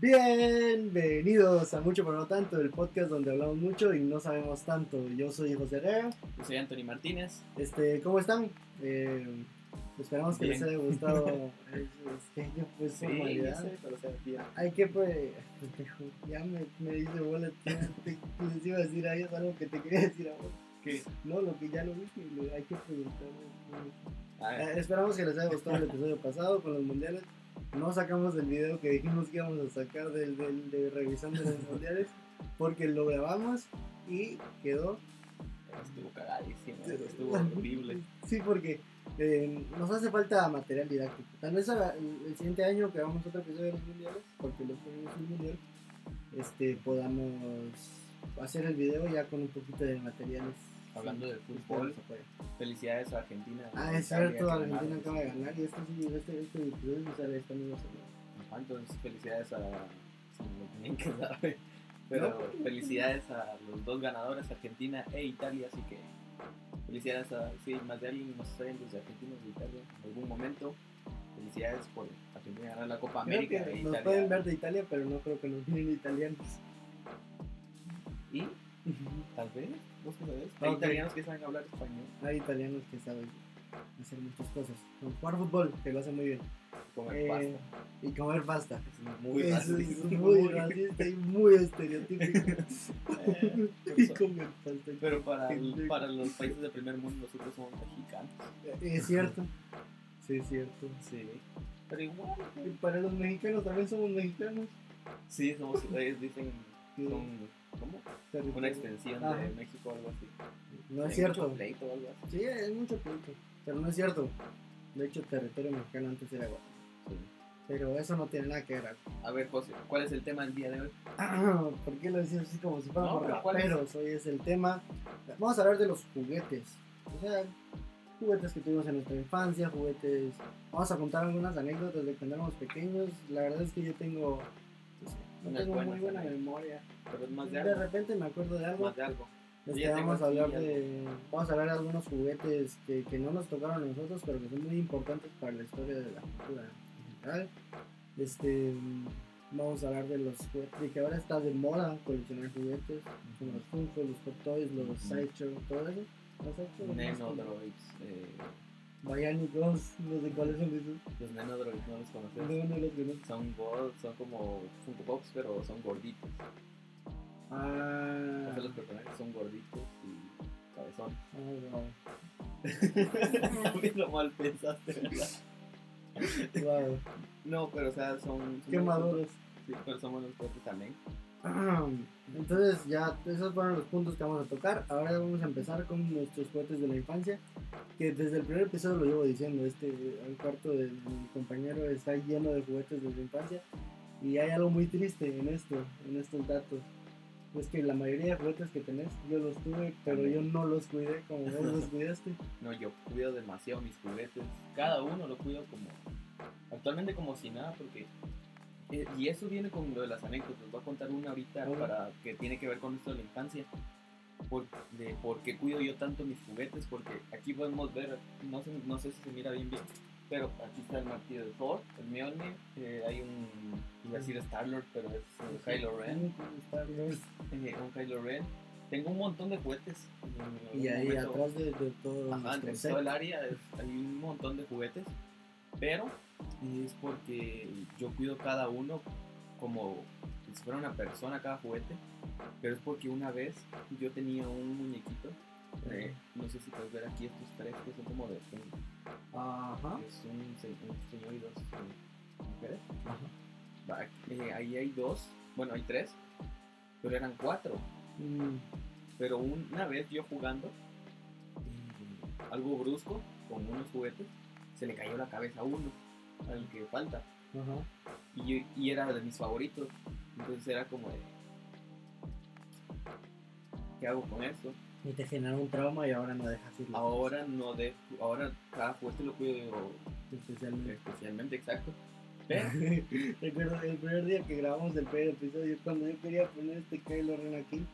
Bienvenidos a Mucho pero no tanto, el podcast donde hablamos mucho y no sabemos tanto. Yo soy José Herrera. Yo soy Anthony Martínez. Este, ¿cómo están? Eh, esperamos que les haya gustado. Es, que yo pues Sí, sé, pero sea, tía, Hay que pues, ya me, me dice bola, les iba a decir a ellos algo que te quería decir a vos. ¿qué? No, lo que ya lo dije, hay que preguntar. Eh, esperamos que les haya gustado el episodio pasado con los mundiales. No sacamos el video que dijimos que íbamos a sacar del, del- de revisando los mundiales porque lo grabamos y quedó. estuvo cagadísimo, estuvo horrible. Sí, porque eh, nos hace falta material didáctico. Tal vez ahora, el, el siguiente año que hagamos otro episodio de los mundiales, porque los tenemos un mundial, este, podamos hacer el video ya con un poquito de materiales. Hablando de fútbol, felicidades a Argentina. Ah, es cierto, Argentina ganaron. acaba de ganar y este, sí, este, este episodio sale esta misma semana. Ajá, Entonces, felicidades a. Se me tienen que saber. Pero felicidades a los dos ganadores, Argentina e Italia. Así que felicidades a. Sí, más de alguien nos saben desde Argentina y Italia en algún momento. Felicidades por Argentina ganar la Copa Creo América. que e nos Italia- pueden ver de Italia, pero no creo que nos miren italianos. Y tal vez, Hay italianos que saben hablar español. Hay italianos que saben hacer muchas cosas. Como jugar fútbol, que lo hacen muy bien. Comer Eh, pasta. y comer pasta. Es muy Eso racista. es muy racista y muy estereotípico. Eh, y comer pasta. pero para, para los países del primer mundo nosotros somos mexicanos. Es cierto. Sí, es cierto. Sí. Pero igual. Y para los mexicanos también somos mexicanos. Sí, somos, ellos dicen, son, ¿cómo? territorio. Una extensión Ajá. de México o algo así. No es cierto. mucho pleito o algo así. Sí, es mucho pleito. Pero no es cierto. De hecho, territorio mexicano antes era Guatemala. Sí. Pero eso no tiene nada que ver. A ver, José, ¿cuál es el tema del día de hoy? ¿Por qué lo decís así como si fuéramos No, pero ¿cuál es? raperos? Hoy es el tema. Vamos a hablar de los juguetes. O sea, juguetes que tuvimos en nuestra infancia, juguetes. Vamos a contar algunas anécdotas de cuando éramos pequeños. La verdad es que yo tengo. No, tengo muy buena memoria. Pero es más de De algo. repente me acuerdo de algo. Más de algo. Este, vamos a hablar de. Vamos a hablar de algunos juguetes que, que no nos tocaron a nosotros, pero que son muy importantes para la historia de la cultura general. Este. Vamos a hablar de los juguetes, de que ahora está de moda coleccionar juguetes, como los Funko, los Hot Toys, los. Sideshow, todo eso. Los Sideshow, Nenodroids. Eh, Bionic Girls, no sé cuáles son esos. los Nenodroids no los conoces. No, no los conozco. Son gold, son como Funko Pops, pero son gorditos. Ah, O sea, los personajes son gorditos y cabezón. ah, Lo mal pensaste, ¿verdad? wow. wow. No, pero o sea, son. son Qué maduros. Sí, pero son buenos juguetes también. Entonces ya esos fueron los puntos que vamos a tocar. Ahora vamos a empezar con nuestros juguetes de la infancia. Que desde el primer episodio lo llevo diciendo, este el cuarto de mi compañero está lleno de juguetes de su infancia. Y hay algo muy triste en esto, en estos datos. Es que la mayoría de juguetes que tenés, yo los tuve, pero yo no los cuidé como vos los cuidaste. No, yo cuido demasiado mis juguetes. Cada uno lo cuido como. Actualmente como si nada, porque. Eh, y eso viene con lo de las anécdotas. Voy a contar una ahorita para que tiene que ver con esto de la infancia. Por, de por qué cuido yo tanto mis juguetes, porque aquí podemos ver, no sé, no sé si se mira bien bien, pero aquí está el martillo de Thor, el Mjolnir, eh, hay un, iba a decir Star-Lord, pero es eh, Kylo Ren, eh, un Kylo Ren. Tengo un montón de juguetes. en Y ahí momento- atrás de, de todo Ajá, todo el área es- hay un montón de juguetes, pero es porque yo cuido cada uno como si fuera una persona cada juguete, pero es porque una vez yo tenía un muñequito, eh, no sé si puedes ver aquí estos tres que son como de Ajá. es un, se- un señor y dos eh, mujeres. Ajá. Va, eh, ahí hay dos, bueno hay tres, pero eran cuatro. Mm, Pero un- una vez yo jugando, algo brusco, con unos juguetes, se le cayó la cabeza a uno, al que falta. Ajá. Y, yo- y era de mis favoritos. Entonces era como de... ¿Qué hago con esto? Y te generó un trauma y ahora no dejas ir. Ahora no de... Ahora cada juguete lo cuido Especialmente. especialmente, exacto. Recuerdo el primer día que grabamos el primer episodio, cuando yo quería poner este Kylo Ren aquí,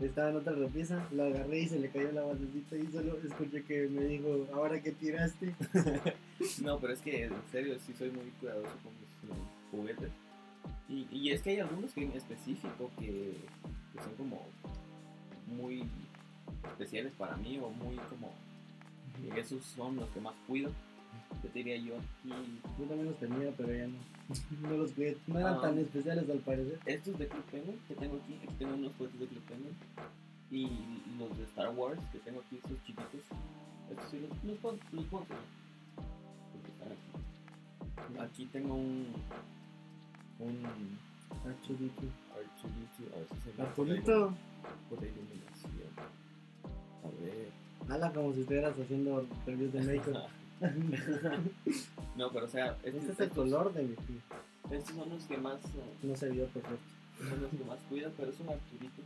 estaba en otra repieza, lo agarré y se le cayó la basecita y solo escuché que me dijo, ahora que tiraste. No, pero es que en serio sí soy muy cuidadoso con mis juguetes. Y, y es que hay algunos que en específico que, que son como muy especiales para mí o muy como esos son los que más cuido. Yo te diría yo y Yo también los tenía, pero ya no. No los cuidé. No eran Ah. tan especiales al parecer. estos de Club Penguin que tengo aquí, aquí tengo unos juguetes de Club Penguin y los de Star Wars que tengo aquí, esos chiquitos. Estos sí los, los puedo, los puedo tener, porque están aquí. Aquí tengo un un Archudito. R2D2, a ver si se ve ilu- por la iluminación. A ver. Hala como si estuvieras haciendo reviews de make no, pero o sea, Este es el color de mi piel. estos son los que más eh, No se vio perfecto. son los que más cuidan, pero es un Arturito.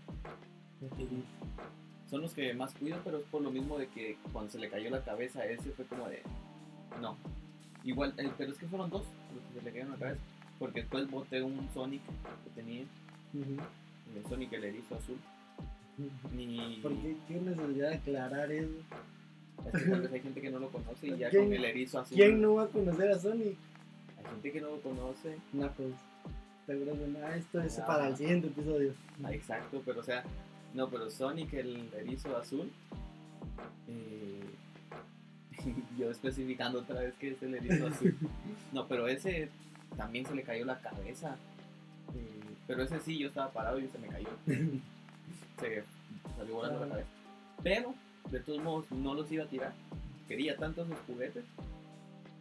Son los que más cuido, pero es por lo mismo de que cuando se le cayó la cabeza a ese fue como de. No. Igual, eh, pero es que fueron dos los que se le cayeron la cabeza. Porque después boté un Sonic que tenía, Ujú. el Sonic el erizo azul. Y ¿Por qué? ¿Qué necesidad de aclarar eso? Hay gente que no lo conoce y ya ¿Quién- con el erizo azul. ¿Quién no va a conocer a Sonic? Hay gente que no lo conoce. Knuckles. Seguro que no. Ah, Esto es Ah. para el siguiente episodio. Ah, exacto, pero o sea, no, pero Sonic el erizo azul. eh, yo especificando otra vez que es el erizo azul. No, pero ese también se le cayó la cabeza. eh, pero ese sí, yo estaba parado y se me cayó. Se salió volando la cabeza. Pero, de todos modos, no los iba a tirar. Quería tanto esos juguetes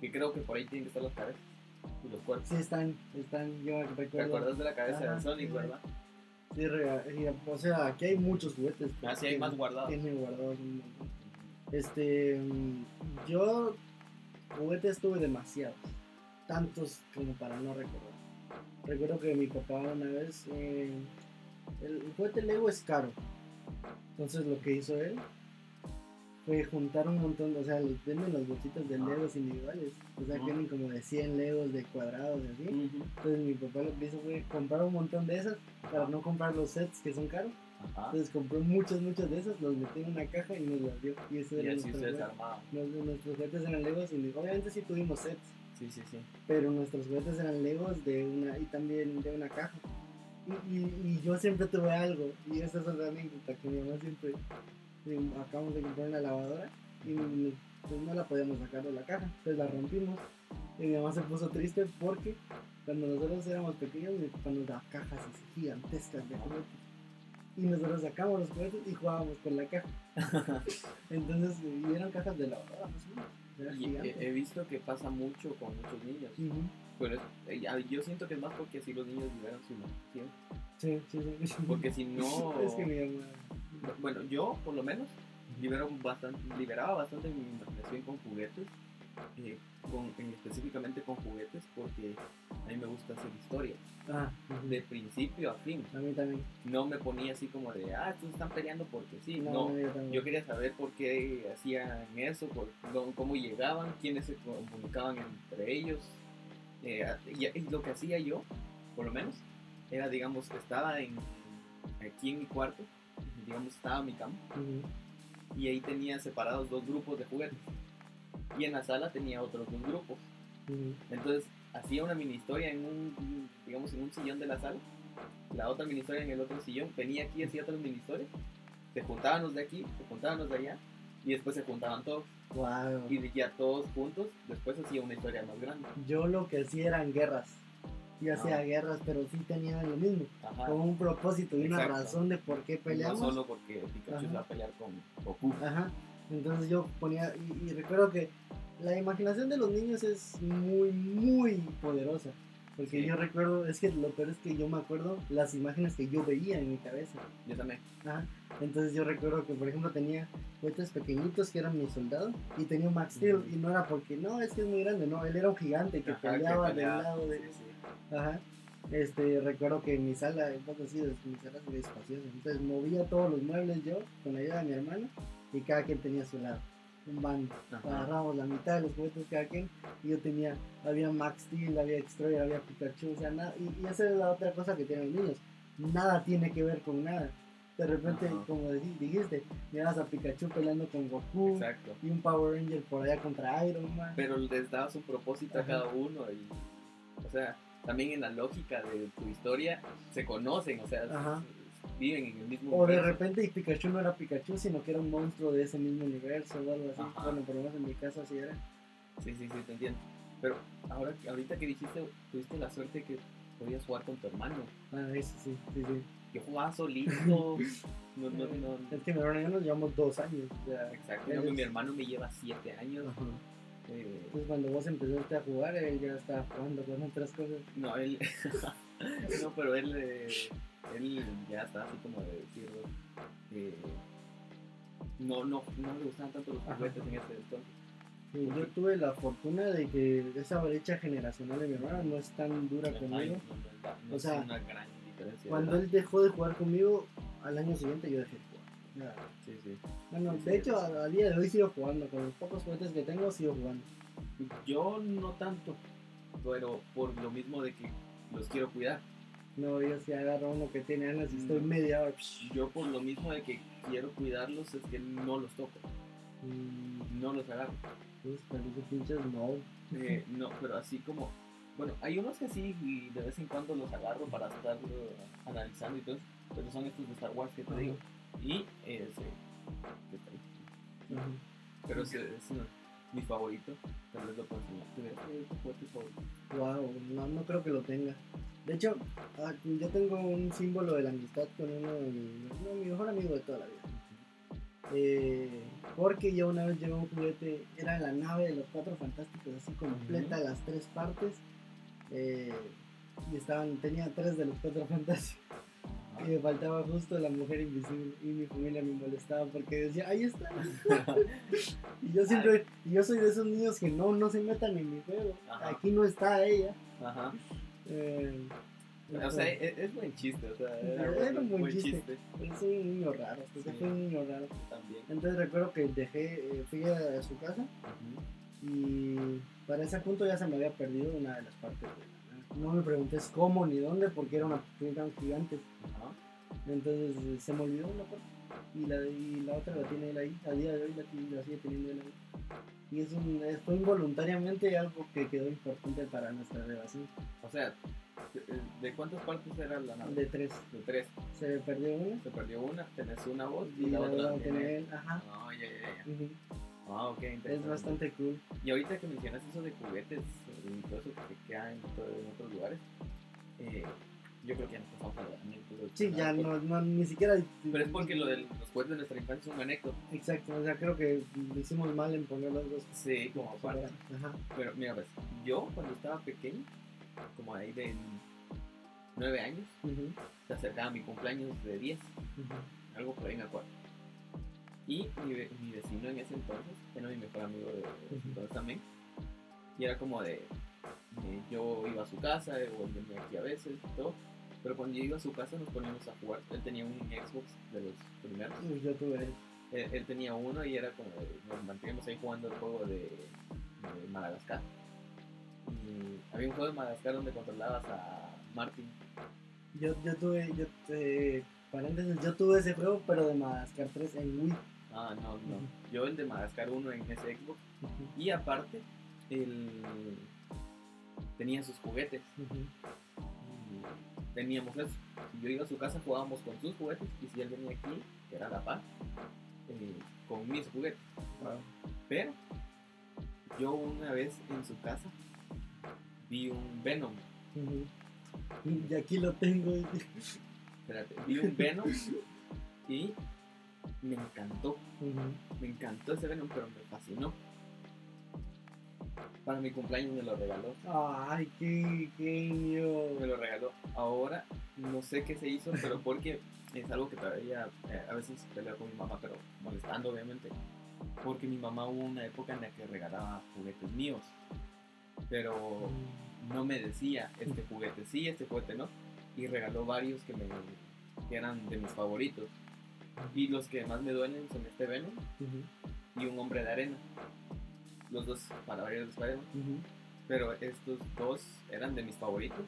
que creo que por ahí tienen que estar las cabezas y los cuerpos. Sí, están, están, yo ¿Te recuerdo. acuerdas de la cabeza Ajá, de Sonic, sí. verdad? Sí, re- o sea, aquí hay muchos juguetes. Ah, sí, hay más guardados. Tienen guardados un montón. Este, mm, yo juguetes tuve demasiados, tantos como para no recordar. Recuerdo que mi papá una vez, eh, el juguete Lego es caro, entonces lo que hizo él fue juntar un montón, o sea, venden las bolsitas de. Legos individuales, o sea, tienen como de 100 Legos de cuadrados y así. Entonces mi papá lo que hizo fue comprar un montón de esas para no comprar los sets que son caros. Ajá. Entonces compró muchas, muchas de esas, los metió en una caja y nos las dio. Y eso Y era así nuestro armaban. Nos- Nuestros juguetes eran Legos y obviamente sí tuvimos sets, Sí, sí, sí. pero nuestros juguetes eran Legos de una y también de una caja. Y, y, y yo siempre tuve algo, y esa es otra anécdota que mi mamá siempre, eh, acabamos de comprar una lavadora y pues no la podíamos sacar de la caja, entonces la rompimos. Y mi mamá se puso triste porque cuando nosotros éramos pequeños, mi papá nos daba cajas así gigantescas de juguetes. Y nosotros sacamos los juguetes y jugábamos con la caja. Entonces, y eran cajas de lavadora, Y he, visto que pasa mucho con muchos niños. Ujú. Pero es- eh, ya- yo siento que es más porque así los niños liberan su imaginación. Sí, sí, sí. Porque si no. Es que mi hermana. Bueno, yo, por lo menos, libero bastante, liberaba bastante mi imaginación con juguetes. eh, con, en- específicamente con juguetes porque a mí me gusta hacer historia. Ah. De principio a fin. a mí también. No me ponía así como de, ah, estos están peleando porque sí. No, No, yo quería saber por qué hacían eso, por cómo- cómo llegaban, quiénes se comunicaban entre ellos. Eh, y, y lo que hacía yo, por lo menos, era, digamos, estaba en, aquí en mi cuarto, digamos, estaba mi cama, Ujú. y ahí tenía separados dos grupos de juguetes. Y en la sala tenía otros dos grupos. Entonces, hacía una mini historia en un, digamos, en un sillón de la sala, la otra mini historia en el otro sillón, venía aquí, hacía otra mini historia, se juntaban los de aquí, se juntaban los de allá, y después se juntaban todos. Y ya todos juntos, después hacía una historia más grande. Yo lo que hacía eran guerras. Yo hacía Ah. guerras, pero sí tenían lo mismo. Ajá. Con un propósito y una Exacto. razón de por qué No peleamos. solo porque Pikachu Ajá. va a pelear con Goku. Ajá. Entonces yo ponía, y, y recuerdo que la imaginación de los niños es muy, muy poderosa. Porque Sí. yo recuerdo, es que lo peor es que yo me acuerdo las imágenes que yo veía en mi cabeza. Yo también. Ajá. Entonces yo recuerdo que, por ejemplo, tenía juguetes pequeñitos que eran mi soldado y tenía un Max Steel. Ujú. Y no era porque, no, es que es muy grande, no, él era un gigante que Ajá, que peleaba peleaba. del lado de... Sí, sí. Ajá. Este, recuerdo que en mi sala, un poco así, mi sala se ve espaciosa. Entonces movía todos los muebles yo con la ayuda de mi hermano y cada quien tenía su lado. Un bando. Agarramos la mitad de los juguetes cada quien y yo tenía, había Max Steel, había Destroyer, había Pikachu, o sea, nada. Y, y esa es la otra cosa que tienen los niños. Nada tiene que ver con nada. De repente, Ajá. como di- dijiste, miras a Pikachu peleando con Goku Exacto. y un Power Ranger por allá contra Iron Man. Pero les daba su propósito a cada uno y, o sea, también en la lógica de tu historia se conocen, o sea, Ajá. viven en el mismo O de universo. repente y Pikachu no era Pikachu, sino que era un monstruo de ese mismo universo o algo así. Ajá. Bueno, por lo menos en mi caso así era. Sí, sí, sí, te entiendo. Pero ahora, ahorita que dijiste, tuviste la suerte que podías jugar con tu hermano. Ah, eso sí, sí, sí. Yo jugaba solito. No, no, no. Es que mi hermano y yo nos llevamos dos años. Sea, Exacto. Mi hermano me lleva siete años. Ajá. Eh, Entonces cuando vos empezaste a jugar, él ya estaba jugando con otras cosas. no, él. no, pero él. eh, él ya está así como de decir. eh, no, no, no le gustaban tanto los Ajá. juguetes en ese entonces. Sí, yo tuve la fortuna de que esa brecha generacional de mi hermano no es tan dura No, conmigo. no, no, O sea. Cuando él dejó de jugar conmigo, al año siguiente yo dejé Sí, sí. Bueno, de hecho, a, a día de hoy sigo jugando. Con los pocos juguetes que tengo, sigo jugando. Yo no tanto, pero por lo mismo de que los quiero cuidar. No, yo si agarro uno que tiene años y estoy Mm. media hora. Yo por lo mismo de que quiero cuidarlos es que no los toco, mm, no los agarro. pues, pinches no. Eh, no, pero así como, bueno, hay unos que sí y de vez en cuando los agarro para estar analizando y todo, pero son estos de Star Wars que te digo. Y ese, que está ahí. Ajá. Pero ese es mi favorito, tal vez lo puedo enseñar. ¿Tú ves? ¿Cuál es tu juguete favorito? Wow, no, no creo que lo tenga. De hecho, ah, yo tengo un símbolo de la amistad con uno de mi mejor amigo de toda la vida. Eh, porque yo una vez llevé un juguete, era la nave de los cuatro fantásticos, así completa, las tres partes. eh, y estaban, tenía tres de los cuatro fantásticos. Y me faltaba justo la mujer invisible. Y mi familia me molestaba porque decía, ahí está. y yo siempre, y yo soy de esos niños que no, no se metan en mi juego. Ajá. Aquí no está ella. Ajá. Eh, O sea, es, es buen chiste, o sea, Era un buen chiste. es un niño raro, Sí. fue un niño raro. También. Entonces recuerdo que dejé, eh, fui a su casa y para ese punto ya se me había perdido una de las partes. de no me preguntes cómo ni dónde porque era una eran gigantes. Ajá. Entonces se me olvidó una parte y la, y la otra la tiene él ahí. A día de hoy la, tiene- la sigue teniendo él ahí. Y es un, es- fue involuntariamente algo que quedó importante para nuestra relación. O sea, ¿de- ¿de cuántas partes era la nave? De tres. De tres. Se perdió una Se perdió una, tenés una voz y y la otra la tiene él. Ajá. Ah, ya, ya, ya. Ah, ok, Es interesante. bastante cool. Y ahorita que mencionas eso de juguetes eso que queda en, otros lugares, eh, yo creo que ya nos pasamos a la anécdota. Sí, ya no, no, ni siquiera. Pero es porque lo de los juguetes de nuestra infancia es un anécdota. Exacto, o sea, creo que hicimos mal en poner los dos. Sí, como aparte. Ajá. Pero mira, pues, yo cuando estaba pequeño, como ahí de nueve años, Ujú, se acercaba mi cumpleaños de 10, ujú. algo por ahí me acuerdo. Y mi, mi vecino en ese entonces, era mi mejor amigo de ese Ujú. entonces también, y era como de, eh, yo iba a su casa, eh, o él venía aquí a veces y todo, pero cuando yo iba a su casa nos poníamos a jugar, él tenía un Xbox de los primeros, Yo tuve. él, él tenía uno y era como, de- nos manteníamos ahí jugando el juego de, de Madagascar. Y había un juego de Madagascar donde controlabas a Martin. Yo, yo tuve. Yo, eh, paréntesis, yo tuve ese juego, pero de Madagascar 3 en Wii. Ah, no, no. Yo el de Madagascar 1 en ese Xbox. Y aparte, él tenía sus juguetes. Y teníamos eso. Si yo iba a su casa, jugábamos con sus juguetes. Y si él venía aquí, que era la paz, eh, con mis juguetes. Wow. Pero yo una vez en su casa vi un Venom. Y aquí lo tengo. Espérate, vi un Venom y me encantó. Me encantó ese Venom, pero me fascinó. Para mi cumpleaños me lo regaló. Ay, qué genio. Me lo regaló. Ahora no sé qué se hizo, pero porque es algo que todavía eh, a veces peleo con mi mamá, pero molestando obviamente. Porque mi mamá hubo una época en la que regalaba juguetes míos. Pero no me decía este juguete sí, este juguete no. Y regaló varios que, me, que eran de mis favoritos. Y los que más me duelen son este Venom y un hombre de arena. Los dos para varios de Spider-Man. Pero estos dos eran de mis favoritos.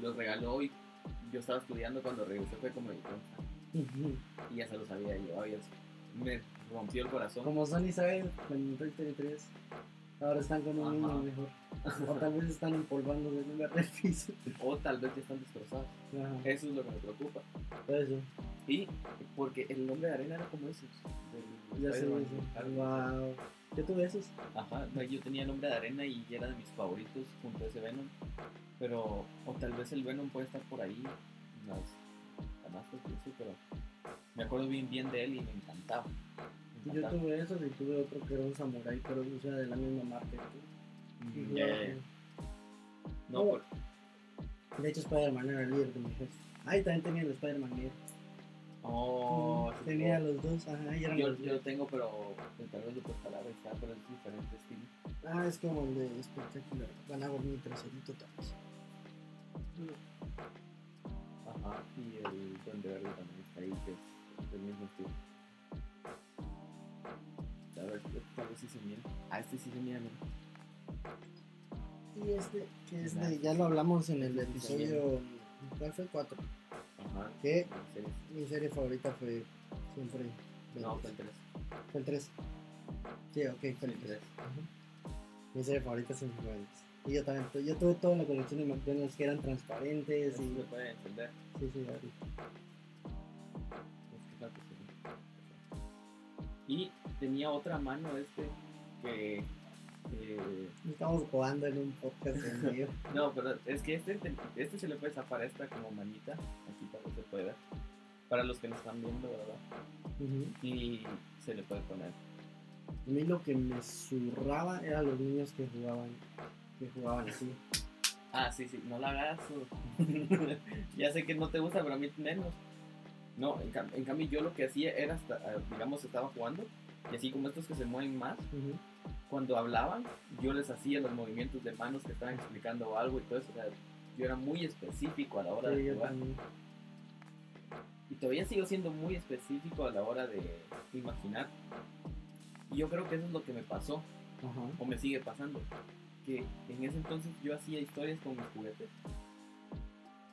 Los regaló y yo estaba estudiando cuando regresé fue como y ya se los había llevado y eso me rompió el corazón. Como Sony sabe, con Toy Story 3. Ahora están con un niño mejor. O tal vez están empolvándose en lugar del piso. O tal vez ya están destrozados. Ajá. Eso es lo que me preocupa. Eso. Y porque el nombre de arena era como esos. del Ya sé eso. Algo- Wow. ¿Qué tuve esos? Ajá, no, yo tenía el nombre de arena y era de mis favoritos junto a ese Venom. Pero, o tal vez el Venom puede estar por ahí, canastas y eso, pero me acuerdo bien bien de él y me encantaba. Me Yo tuve esos y tuve otro que era un samurai, pero o sea, de la misma marca. tú. Y Mm, No, No. por- De hecho, Spider-Man era el líder de mi ejército. Ay, también tenía el Spider-Man líder. Oh, tenía por- los dos, ajá, yo, los yo lo tengo, pero tal vez lo está, pero es diferente estilo. Ah, es como el de espectacular. Ganaba mi traserito tal vez. Ajá, y el Duende Verde también está ahí, que es del mismo estilo. A ver, este tal vez sí se mira. Ah, este sí se mira, mira. Y este, que es de, ya lo hablamos en el sí, episodio, ¿cuál fue? 4. Ajá. Que mi serie favorita fue siempre. No, fue el 3. Fue el 3. Sí, ok, fue el el 3. 3. Mi serie favorita siempre fue el 3. Y yo también, yo tuve toda la colección de McDonald's que eran transparentes Eso y... se puede encender. Sí, sí, ahorita. Es que claro que sí. Y tenía otra mano este que. Eh, Estamos jugando en un podcast no, pero es que este, este se le puede zafar a esta como manita. Aquí también se puede ver. Para los que nos están viendo, ¿verdad? Y se le puede poner. A mí lo que me zurraba eran los niños que jugaban, que jugaban así. Ah, sí, sí, no la hagas. ya sé que no te gusta, pero a mí menos. No, en, cam- en cambio yo lo que hacía era, hasta, ah, digamos, estaba jugando y así como estos que se mueven más. Cuando hablaban, yo les hacía los movimientos de manos que estaban explicando algo y todo eso. o sea, yo era muy específico a la hora Sí, de jugar. Y todavía sigo siendo muy específico a la hora de imaginar. Y yo creo que eso es lo que me pasó, o me sigue pasando. Que en ese entonces yo hacía historias con mis juguetes.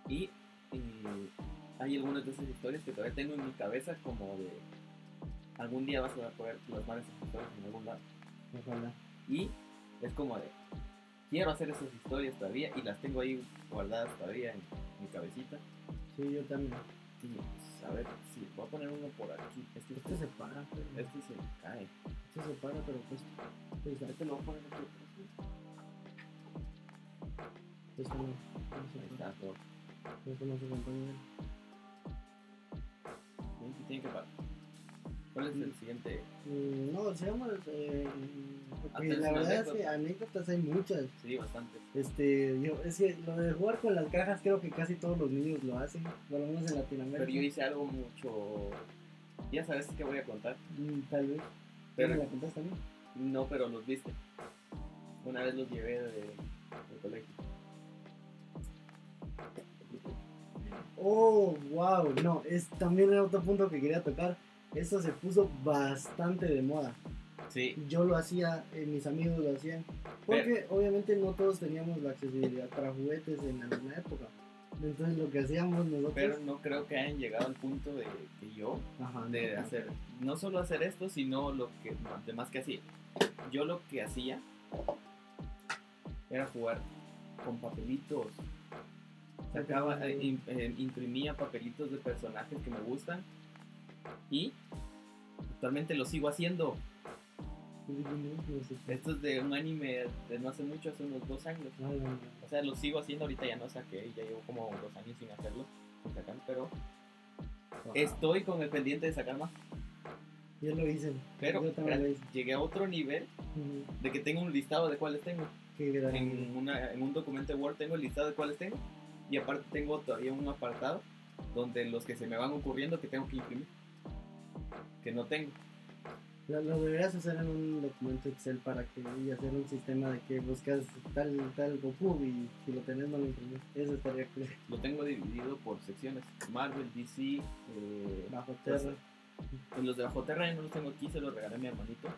Y eh, hay algunas de esas historias que todavía tengo en mi cabeza como de... Algún día vas a poder plasmar esas historias en algún lado. Ojalá. Y es como de, quiero hacer esas historias todavía y las tengo ahí guardadas todavía en mi cabecita. Sí, yo también. Pues, a ver, sí, voy a poner uno por aquí. Este, Este se para, pero- este se cae. este se para, pero pues, pues Este lo voy a poner aquí. este no, Ahí está todo. este no se acompaña. Sí tiene que parar. ¿Cuál es el siguiente? Mm, No, se llama, eh, porque ¿tienes la verdad es que anécdota? anécdotas hay muchas. Sí, bastante. Este, yo, es que lo de jugar con las cajas creo que casi todos los niños lo hacen, por lo menos en Latinoamérica. Pero yo hice algo mucho... Ya sabes qué voy a contar. Mm, Tal vez. Pero- ¿Me la contaste también? No, pero los viste. Una vez los llevé de, del colegio. Oh, wow, no, es también era otro punto que quería tocar. Eso se puso bastante de moda. Sí, Yo lo hacía, eh, mis amigos lo hacían, porque obviamente no todos teníamos la accesibilidad para juguetes en alguna época. Entonces lo que hacíamos nosotros... pero no creo que hayan llegado al punto de que yo Ajá, de no, hacer, no solo hacer esto, sino lo que demás que hacía. Yo lo que hacía era jugar con papelitos. Sacaba, eh, eh, imprimía papelitos de personajes que me gustan y actualmente lo sigo haciendo. Esto es de un anime de no hace mucho, hace unos dos años. O sea, lo sigo haciendo, ahorita ya no saqué, ya llevo como dos años sin hacerlo, sin sacar, pero estoy con el pendiente de sacar más. Yo lo hice. Pero yo también lo espérate, hice. llegué a otro nivel de que tengo un listado de cuáles tengo. En, una, en un documento de Word tengo el listado de cuáles tengo. Y aparte tengo todavía un apartado donde los que se me van ocurriendo que tengo que imprimir. Que no tengo. Lo, lo deberías hacer en un documento Excel para que y hacer un sistema de que buscas tal tal Goku y si lo tenés no lo imprimes. Eso estaría cool. Lo tengo dividido por secciones. Marvel, DC. eh, Bajo pues, tierra. en los de Bajo Terra no los tengo aquí, se los regalé a mi hermanito.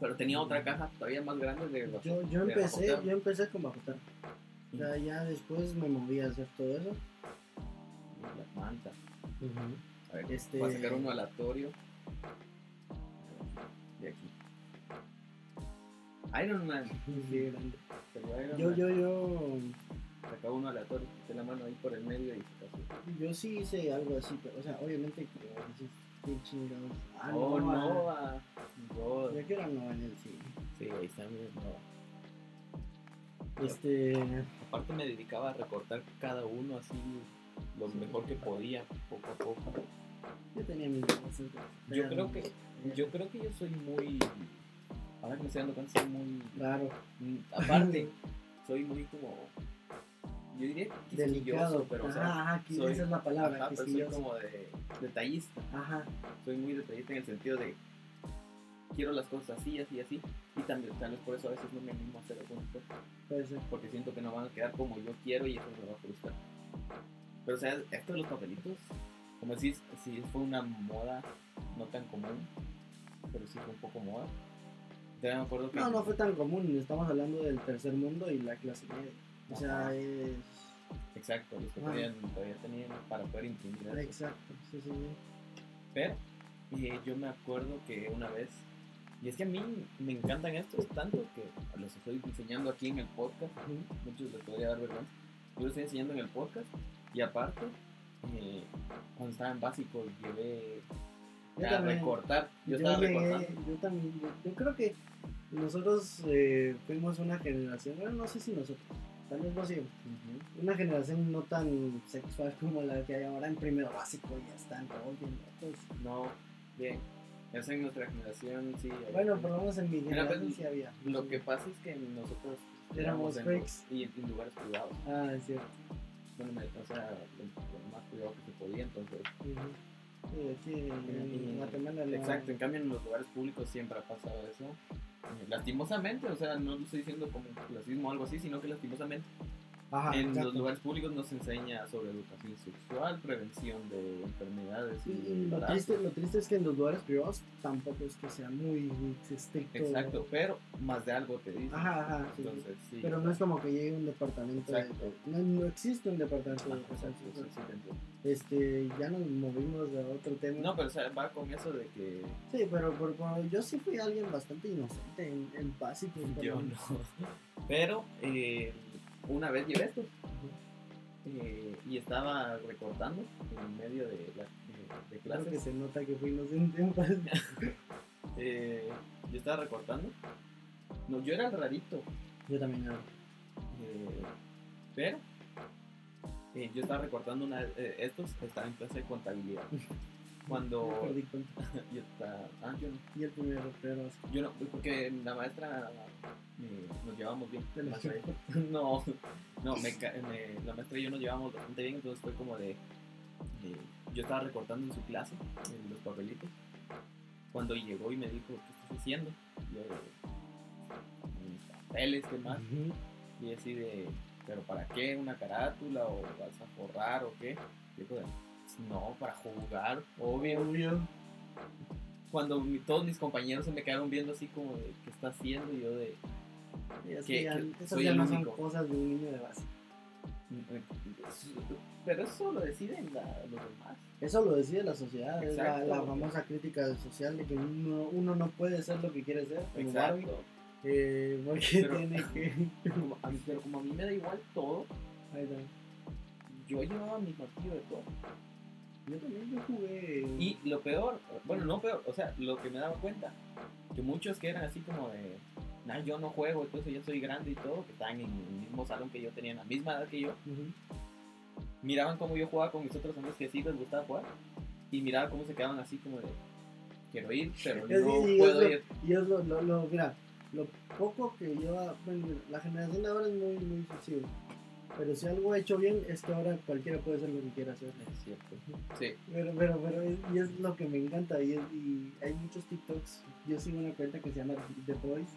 Pero tenía otra caja todavía más grande de Bajo Yo, yo de empecé, Bajo Terra. yo empecé con bajo tierra. O sea, ya después me moví a hacer todo eso. Las mantas. A ver, Este- voy a sacar uno aleatorio. De aquí. Iron Man. Sí, grande. Iron Yo, Man. yo, yo, Sacaba uno aleatorio, quité la mano ahí por el medio y se casó. yo sí hice algo así, pero, o sea, obviamente que dices, qué chingados. Ah, oh, no, no, ah, God. Ya que era no en el cine. Sí, ahí está bien, no. Este, Aparte me dedicaba a recortar cada uno así lo mejor que podía, poco a poco. Yo tenía mis cosas. Yo creo que yo creo que yo soy muy ahora que me estoy dando cuenta soy muy Claro, mm, aparte soy muy como yo diría que delicado. pero o sea, ajá, que soy- esa es la palabra, ajá, pero soy como de detallista. Ajá, Soy muy detallista en el sentido de quiero las cosas así, así, así y también tal vez por eso a veces no me animo a hacer algunas cosas. puede ser. porque siento que no van a quedar como yo quiero y eso me va a frustrar. Pero o sea, esto de los papelitos, como decís, sí fue una moda no tan común, pero sí fue un poco moda. Me acuerdo que... No, no fue tan común, estamos hablando del tercer mundo y la clase media. O sea, es... Exacto, los que Ah. todavía, todavía tenían para poder imprimir. Exacto, sí, sí. Pero eh, yo me acuerdo que una vez, y es que a mí me encantan estos tanto que los estoy enseñando aquí en el podcast, muchos les podría dar vergüenza. Yo lo estoy enseñando en el podcast y aparte, eh, cuando estaba en básico llevé Yo a también. recortar. Yo, Yo, estaba llegué- recortando. yo también, yo, yo creo que nosotros eh, fuimos una generación, bueno, no sé si nosotros, tal vez no sé, una generación no tan sexual como la que hay ahora en primero básico y ya están todos bien locos. No, bien. Esa en nuestra generación sí. Bueno, por lo menos en mi Mira, generación pues, sí había. Lo que pasa es que nosotros Éramos en, freaks. y en lugares privados. Ah, es cierto. Lo, lo más privado que se podía, entonces. Sí, aquí Y- en Guatemala no- Exacto, en cambio en los lugares públicos siempre ha pasado eso. Eh, Lastimosamente, o sea, no lo estoy diciendo como clasismo o algo así, sino que lastimosamente Ajá, en exacto. los lugares públicos nos enseña sobre educación sexual, prevención de enfermedades Y, y, y lo, triste, lo triste es que en los lugares privados tampoco es que sea muy estricto. Exacto, pero más de algo te dice. Ajá, ajá. sí. Entonces, sí. Pero no es como que llegue un departamento de, no, no existe un departamento Ajá, de educación sexual. sí. Este, ya nos movimos a otro tema. No, pero o sea, va con eso de que Sí, pero, pero- pero yo sí fui alguien bastante inocente en, en básico. yo no. Pero eh, una vez llevé esto eh, y estaba recortando en medio de, la, de, de Creo que clases. se nota que fui inocente. Eh, yo estaba recortando. No, yo era el rarito. Yo también era. eh, pero eh, yo estaba recortando una, eh, estos estaba en clase de contabilidad. Cuando perdí cuenta. yo estaba, ah, yo no, el primero, pero yo no, porque la maestra eh, nos llevamos bien. La yo. No, no, me, me- la maestra y yo nos llevamos bastante bien, entonces fue como de, eh, yo estaba recortando en su clase, en los papelitos, cuando llegó y me dijo, ¿qué estás haciendo? Yo, mis papeles, ¿qué más? Y así de, ¿pero para qué? ¿Una carátula? ¿O vas a forrar o qué? Dijo no, para jugar, obvio. Obvio. Cuando mi- todos mis compañeros se me quedaron viendo así como de, ¿qué está haciendo? Y yo de, Que- ya- que esas ya no son cosas de un niño de básico. pero eso lo deciden la- los demás. Eso lo decide la sociedad, es la, famosa crítica social de que uno, uno no puede ser lo que quiere ser, como Barbie, Exacto. eh, porque Pero- tiene que... Como a mí- pero como a mí me da igual todo, yo llevaba mi martillo de todo. Yo también yo jugué... Y lo peor, bueno, no peor, o sea, lo que me daba cuenta, que muchos que eran así como de, nah, yo no juego, entonces ya soy grande y todo, que estaban en el mismo salón que yo, tenían la misma edad que yo, miraban cómo yo jugaba con mis otros amigos que sí les gustaba jugar, y miraban cómo se quedaban así como de, quiero ir, pero Es- no puedo ir. Y es lo, lo, lo- mira, lo poco que lleva, bueno, la generación de ahora es muy, muy sensible. Pero si algo ha hecho bien es que ahora cualquiera puede hacer lo que quiera hacer. Es cierto. Sí, Pero, pero, pero es, y es lo que me encanta. Y, es- y hay muchos TikToks. Yo sigo una cuenta que se llama The Boys,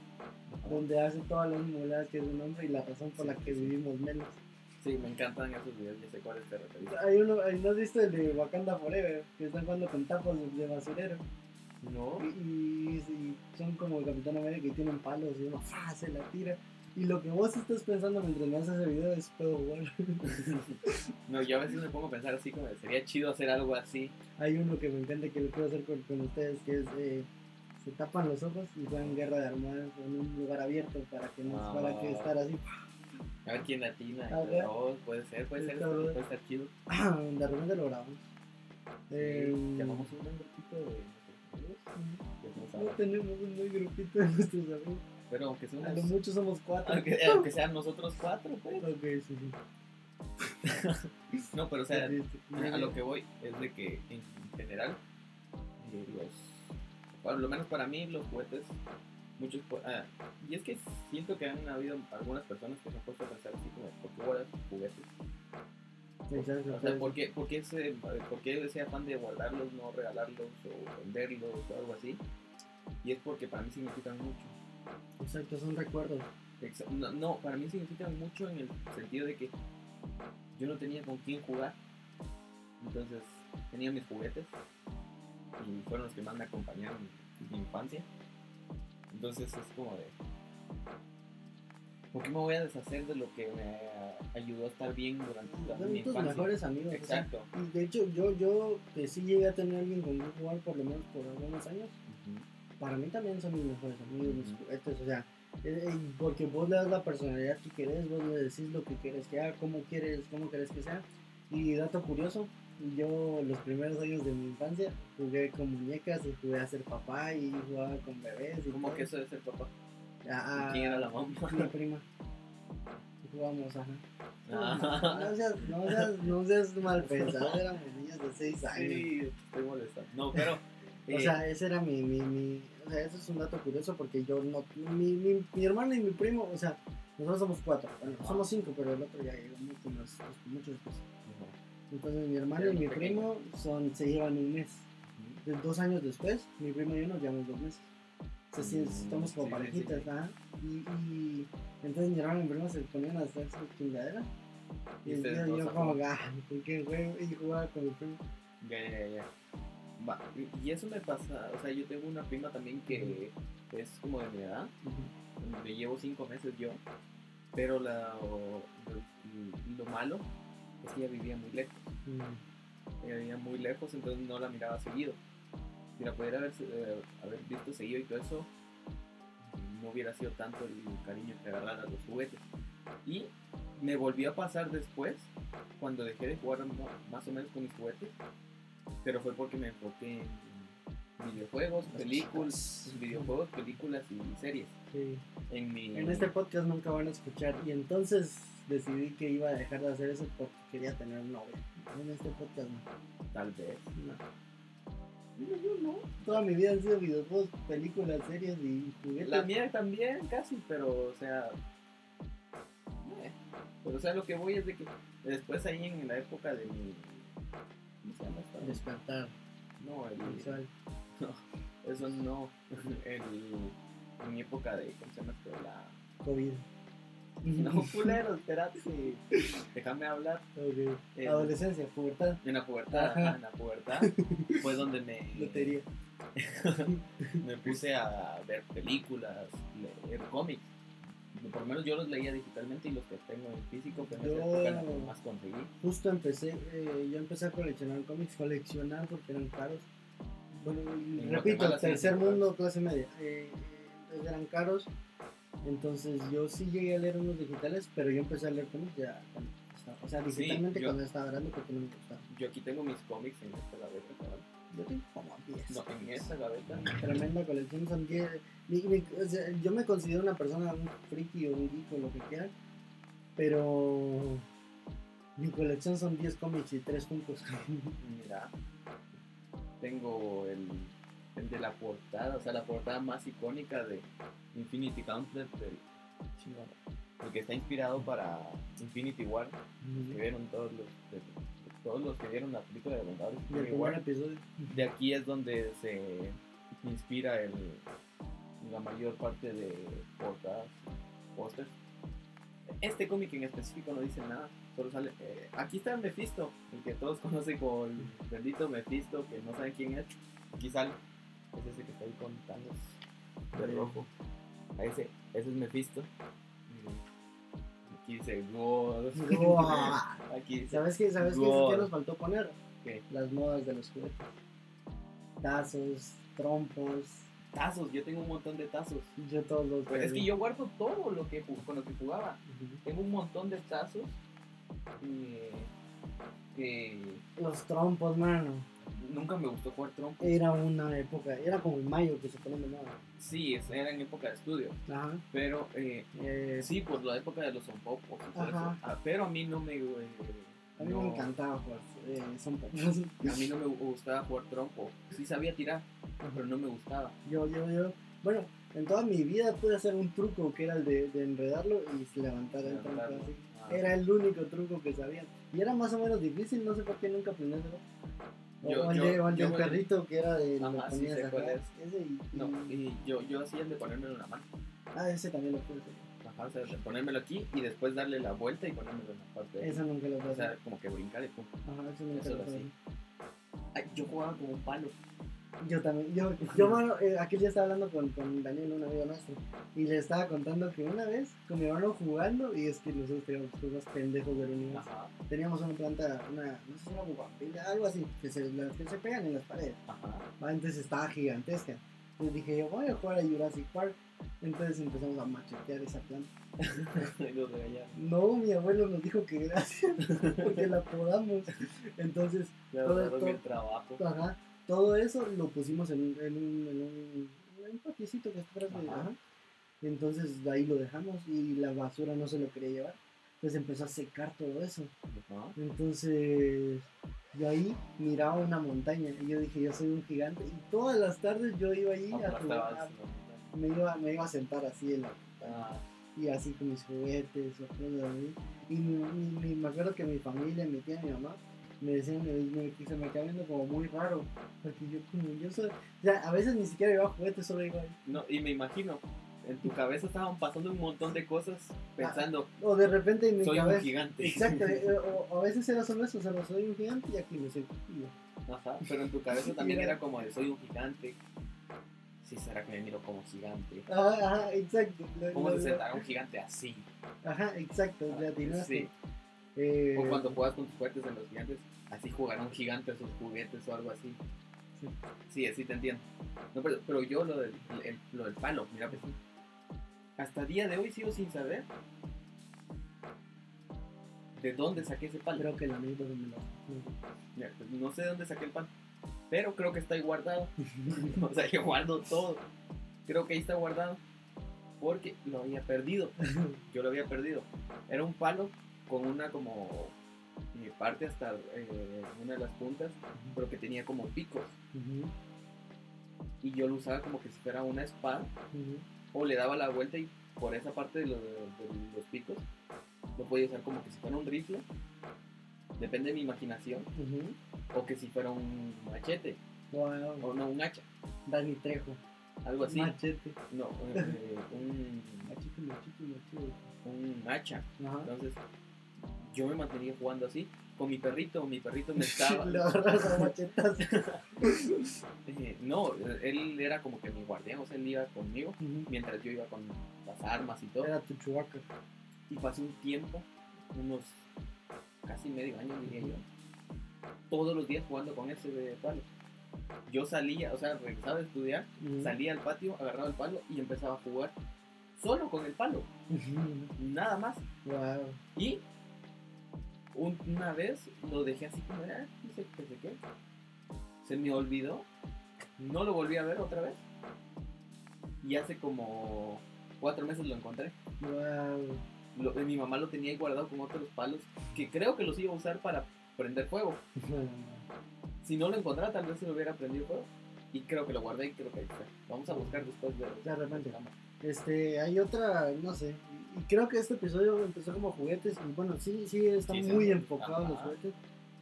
donde hace todas las moladas que es un hombre y la razón por Sí, la que sí. vivimos menos. sí, me encantan esos videos, ya sé cuáles te referís. Hay uno, hay- ¿no has visto el de Wakanda Forever? Que están jugando con tapos de, basurero. No, Y, y- y son como el Capitán América y tienen palos y uno ¡fa! se la tira. Y lo que vos estás pensando mientras me haces ese video es puedo jugar. no, yo a veces me pongo a pensar así como sería chido hacer algo así. Hay uno que me encanta que lo quiero hacer con, con ustedes que es eh, se tapan los ojos y juegan guerra de armadas en un lugar abierto para que no Ah. para que estar así. A ver quién latina. A ver. Oh, puede ser, puede ser, puede estar chido. de repente lo grabamos. Eh, Llamamos un grupito de nuestros amigos, no no tenemos un buen grupito de nuestros amigos. Pero aunque sea A lo mucho somos cuatro. aunque, aunque sean nosotros cuatro, pues. Ok, sí, sí. No, pero o sea, a lo que voy es de que en general, eh, los. Por lo menos para mí, los juguetes. Muchos. pu- ah, y es que siento que han habido algunas personas que se han puesto a pensar así como: ¿por qué guardas juguetes? Sí, O sea. ¿por qué, por, qué ese, ¿por qué ese afán de guardarlos, no regalarlos o venderlos o algo así? Y es porque para mí significan mucho. Exacto, son recuerdos. No, no, para mí significan mucho en el sentido de que yo no tenía con quién jugar. Entonces tenía mis juguetes y fueron los que más me acompañaron en mi infancia. Entonces es como de... ¿Por qué me voy a deshacer de lo que me ayudó a estar bien durante toda Son mi tus infancia? mejores amigos. o sea, Exacto. y de hecho, yo, yo que sí llegué a tener alguien con quien jugar por lo menos por algunos años. Para mí también son mis mejores amigos, mis juguetes, o sea, eh, eh, porque vos le das la personalidad que querés, vos le decís lo que quieres que haga, cómo quieres, cómo querés que sea. Y dato curioso, yo los primeros años de mi infancia jugué con muñecas y jugué a ser papá y jugaba con bebés. Y ¿Cómo todo. que eso de ser papá? Ah, ¿Y quién era la mamá? Mi prima. Y Jugábamos, ajá. Ah. No seas, no seas, no seas mal pensado, éramos niños de 6 años. Sí, estoy molestando. No, pero... O eh, sea, ese era mi, mi, mi, o sea, eso es un dato curioso porque yo no, mi, mi, mi hermano y mi primo, o sea, nosotros somos cuatro, bueno, somos cinco, pero el otro ya llegó mucho más, mucho después. no. Entonces mi hermano y mi pequeño. primo son, se llevan un mes. Dos años después, mi primo y yo nos llevamos dos meses. O sea, sí, estamos como sí, parejitas, sí. ajá. Y, y entonces mi hermano y mi primo se ponían a hacer su chingadera. Y, Y yo, yo como, ah, ¿por qué juego? Y jugaba con mi primo. Ya, ya, ya. Va, y- eso me pasa, o sea, yo tengo una prima también que es como de mi edad, me llevo cinco meses yo, pero la, o- lo, lo malo es que ella vivía muy lejos, Mm. ella vivía muy lejos, entonces no la miraba seguido. Si la pudiera haber, eh, haber visto seguido y todo eso, no hubiera sido tanto el cariño que agarrar a los juguetes. Y me volvió a pasar después, cuando dejé de jugar más o menos con mis juguetes, pero fue porque me enfoqué en videojuegos, Las películas, videojuegos, películas y series. Sí. En mi En este podcast nunca van a escuchar y entonces decidí que iba a dejar de hacer eso porque quería tener novia. En este podcast no. tal vez. No. No, yo no. Toda mi vida han sido videojuegos, películas, series y juguetes. La mía también casi, pero o sea, eh, pero o sea, lo que voy es de que después ahí en la época de mi Despertar No, el, visual. eso no, el, en mi época de ¿cómo se llama esto? La COVID. no culero, espérate, déjame hablar. Adolescencia, pubertad, En la pubertad, ajá, en la pubertad fue donde me, lotería. me puse a ver películas, leer cómics. Por lo menos yo los leía digitalmente y los que tengo en físico, que en Yo- época lo que más conseguí. Justo empecé, eh, yo empecé a coleccionar cómics, coleccionar porque eran caros. Bueno, y En repito, tercer mundo, clase media. Eh, entonces eran caros. Entonces yo sí llegué a leer unos digitales, pero yo empecé a leer cómics ya cuando estaba, o sea, Sí, digitalmente yo- cuando estaba grande porque no me gustaba. Yo aquí tengo mis cómics en esta gaveta, cabal. Yo tengo como 10. No, en esta gaveta. Tremenda colección, son 10. mi- mi- o sea, yo me considero una persona, un friki o un geek o lo que quieran, pero mi colección son 10 cómics y 3 funcos. Mira, tengo el, el de la portada, o sea, la portada más icónica de Infinity Gauntlet, del, el que está inspirado para Infinity War, que vieron todos los, de- todos los que vieron la película de Vengadores el primer War. De aquí es donde se inspira el, la mayor parte de portadas, pósters. Este cómic en específico no dice nada, solo sale. eh, aquí está Mephisto, el que todos conocen como el bendito Mephisto, que no saben quién es. Aquí sale, es ese que está ahí con Thanos de rojo. Ese, ese es Mephisto. Y Aquí dice God. ¡Guau! Aquí dice ¿Sabes qué, ¿Sabes qué, qué nos faltó poner? ¿Qué? Las modas de los juguetes. Tazos, trompos, Tazos, yo tengo un montón de tazos. Yo todos los Pues es que yo guardo todo lo que con lo que jugaba. Tengo un montón de tazos. eh, que Los trompos, mano. Nunca me gustó jugar trompo. Era una época, era como el mayo que se pone de moda. Sí, era en época de estudio. Ajá. Pero eh, Eh, sí, por la época de los eso. Ah, pero a mí no me. eh, a mí no- me encantaba jugar. Eh. A mí no me gustaba jugar trompo. Sí sabía tirar, pero no me gustaba. Yo, yo, yo. Bueno, en toda mi vida pude hacer un truco que era el de, de enredarlo y levantar el Levantarlo. así. Ah. Era el único truco que sabía. Y era más o menos difícil, no sé por qué nunca aprendí Yo- o el, yo- de- o el yo del me- perrito que era de Ajá, sí sé cuál es. Ese y, No, y- yo, yo hacía el de ponérmelo en la mano. Ah, ese también lo hacer. Ajá, o sea, de ponérmelo aquí y después darle la vuelta y ponérmelo en la parte de Eso nunca lo pude O sea, como que brincar y pum. Ajá, eso nunca Eso lo. Ay, yo jugaba como un palo. Yo también, yo, yo mano, eh, aquel día estaba hablando con, con Daniel, un amigo nuestro, y le estaba contando que una vez con mi hermano jugando, y es que nosotros teníamos juegos pendejos del universo, Ajá, teníamos una planta, una, no sé si una bugambilla, algo así, que se, que se pegan en las paredes, ajá. ¿va? entonces estaba gigantesca. Entonces dije yo, voy a jugar a Jurassic Park, entonces empezamos a machetear esa planta. No, mi abuelo nos dijo que gracias, porque la podamos. Entonces, Todo- todo- el trabajo. Ajá, todo eso lo pusimos en, un- en un, en un, en un patiecito que está atrás de. Ajá. Entonces ahí lo dejamos y la basura no se lo quería llevar. Entonces empezó a secar todo eso. Ajá. Entonces de ahí miraba una montaña y yo dije, yo soy un gigante. Y todas las tardes yo iba ahí a jugar. Me iba, me iba a sentar así en la Ah, y así con mis juguetes o cosas así. Y mi- mi- me acuerdo que mi familia, mi tía, mi mamá, me decían, me, se me quedaba viendo como muy raro. Porque yo, como yo soy. O sea, a veces ni siquiera llevaba juguetes, solo iba ahí. no, y me imagino, en tu cabeza estaban pasando un montón de cosas pensando, O de repente en mi soy un gigante. Exacto, eh, o, o a veces era solo eso, solo soy un gigante y aquí me soy. yo, Ajá, pero en tu cabeza también era como de soy un gigante. Sí, será que me miro como gigante. Ajá, ajá, exacto. lo- ¿Cómo lo- se sentará un gigante así? Ajá, exacto, ya atinaste. Sí. Eh, O cuando juegas con tus juguetes en los gigantes, así jugará un gigante a sus juguetes o algo así. Sí. Sí, así te entiendo. No, pero, pero yo lo del, el- lo del palo, mira, pues, hasta día de hoy sigo sin saber de dónde saqué ese palo. Creo que la misma me lo. Mira, pues, no sé de dónde saqué el palo, pero creo que está ahí guardado. o sea, yo guardo todo. Creo que ahí está guardado porque lo había perdido. Yo lo había perdido. Era un palo con una como eh, parte hasta eh, una de las puntas, pero que tenía como picos. Y yo lo usaba como que si fuera una espada, o le daba la vuelta y por esa parte de, lo- de los picos lo podía usar como que si fuera un rifle. Depende de mi imaginación. O que si fuera un machete. Wow. O no, un hacha. Dani Trejo. Algo así. Machete. No, eh, un, Machete, machete, machete. un hacha. Entonces, yo me mantenía jugando así. Con mi perrito, mi perrito me estaba. Lo agarras a machetas. Eh, no, él era como que mi guardián, o sea, él iba conmigo mientras yo iba con las armas y todo. Era tu chubaca. Y pasé un tiempo, unos casi medio año diría yo, todos los días jugando con ese de palo. Yo salía, o sea, regresaba de estudiar, salía al patio, agarraba el palo y empezaba a jugar solo con el palo, nada más. Wow. Y una vez lo dejé así como, ah, no sé qué sé qué. Se me olvidó, no lo volví a ver otra vez. Y hace como cuatro meses lo encontré. Wow. Lo- mi mamá lo tenía ahí guardado con otros palos que creo que los iba a usar para prender fuego. Si no lo encontraba, tal vez se lo hubiera prendido fuego. Y creo que lo guardé y creo que ahí está. Vamos a buscar después de. De repente. Este, hay otra, no sé, y creo que este episodio empezó como juguetes, y bueno, sí, sí, está Sí, muy enfocado en los juguetes,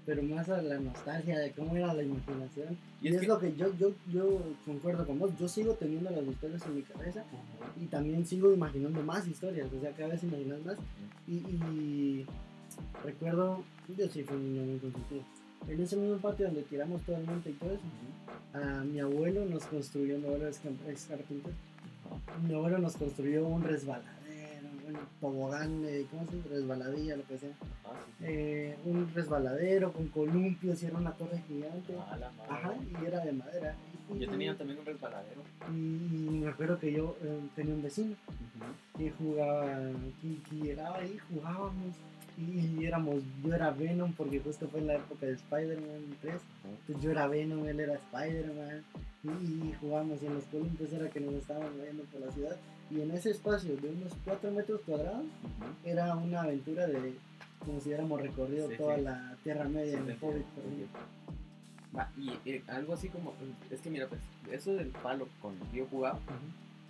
pero más a la nostalgia de cómo era la imaginación. Y Y, es es, que- lo que yo, yo, yo concuerdo con vos, yo sigo teniendo las historias en mi cabeza y también sigo imaginando más historias, o sea, cada vez imaginas más. Y, y recuerdo, yo sí fui un niño muy consentido. En ese mismo patio donde tiramos todo el monte y todo eso, a mi abuelo nos construyó, mi abuelo es, es carpintero, mi abuelo nos construyó un resbaladero, tobogán, eh, ¿cómo se dice? Resbaladilla, lo que sea. Ah, sí. Eh, un resbaladero con columpios y era una torre gigante. Ah, la madre. Ajá, y era de madera. Y- Yo tenía también un resbaladero. Y, y me acuerdo que yo eh, tenía un vecino que jugaba, que, que ahí, jugábamos. Y, éramos, yo era Venom porque justo fue en la época de Spider-Man 3. Entonces yo era Venom, él era Spider-Man. Y, y jugábamos en los columpios era que nos estábamos moviendo por la ciudad. Y en ese espacio de unos 4 metros cuadrados era una aventura de como si hubiéramos recorrido Sí, toda sí. la Tierra Media Sí, en el. Va, y eh, algo así como, es que mira, pues, eso del palo con el que yo jugaba,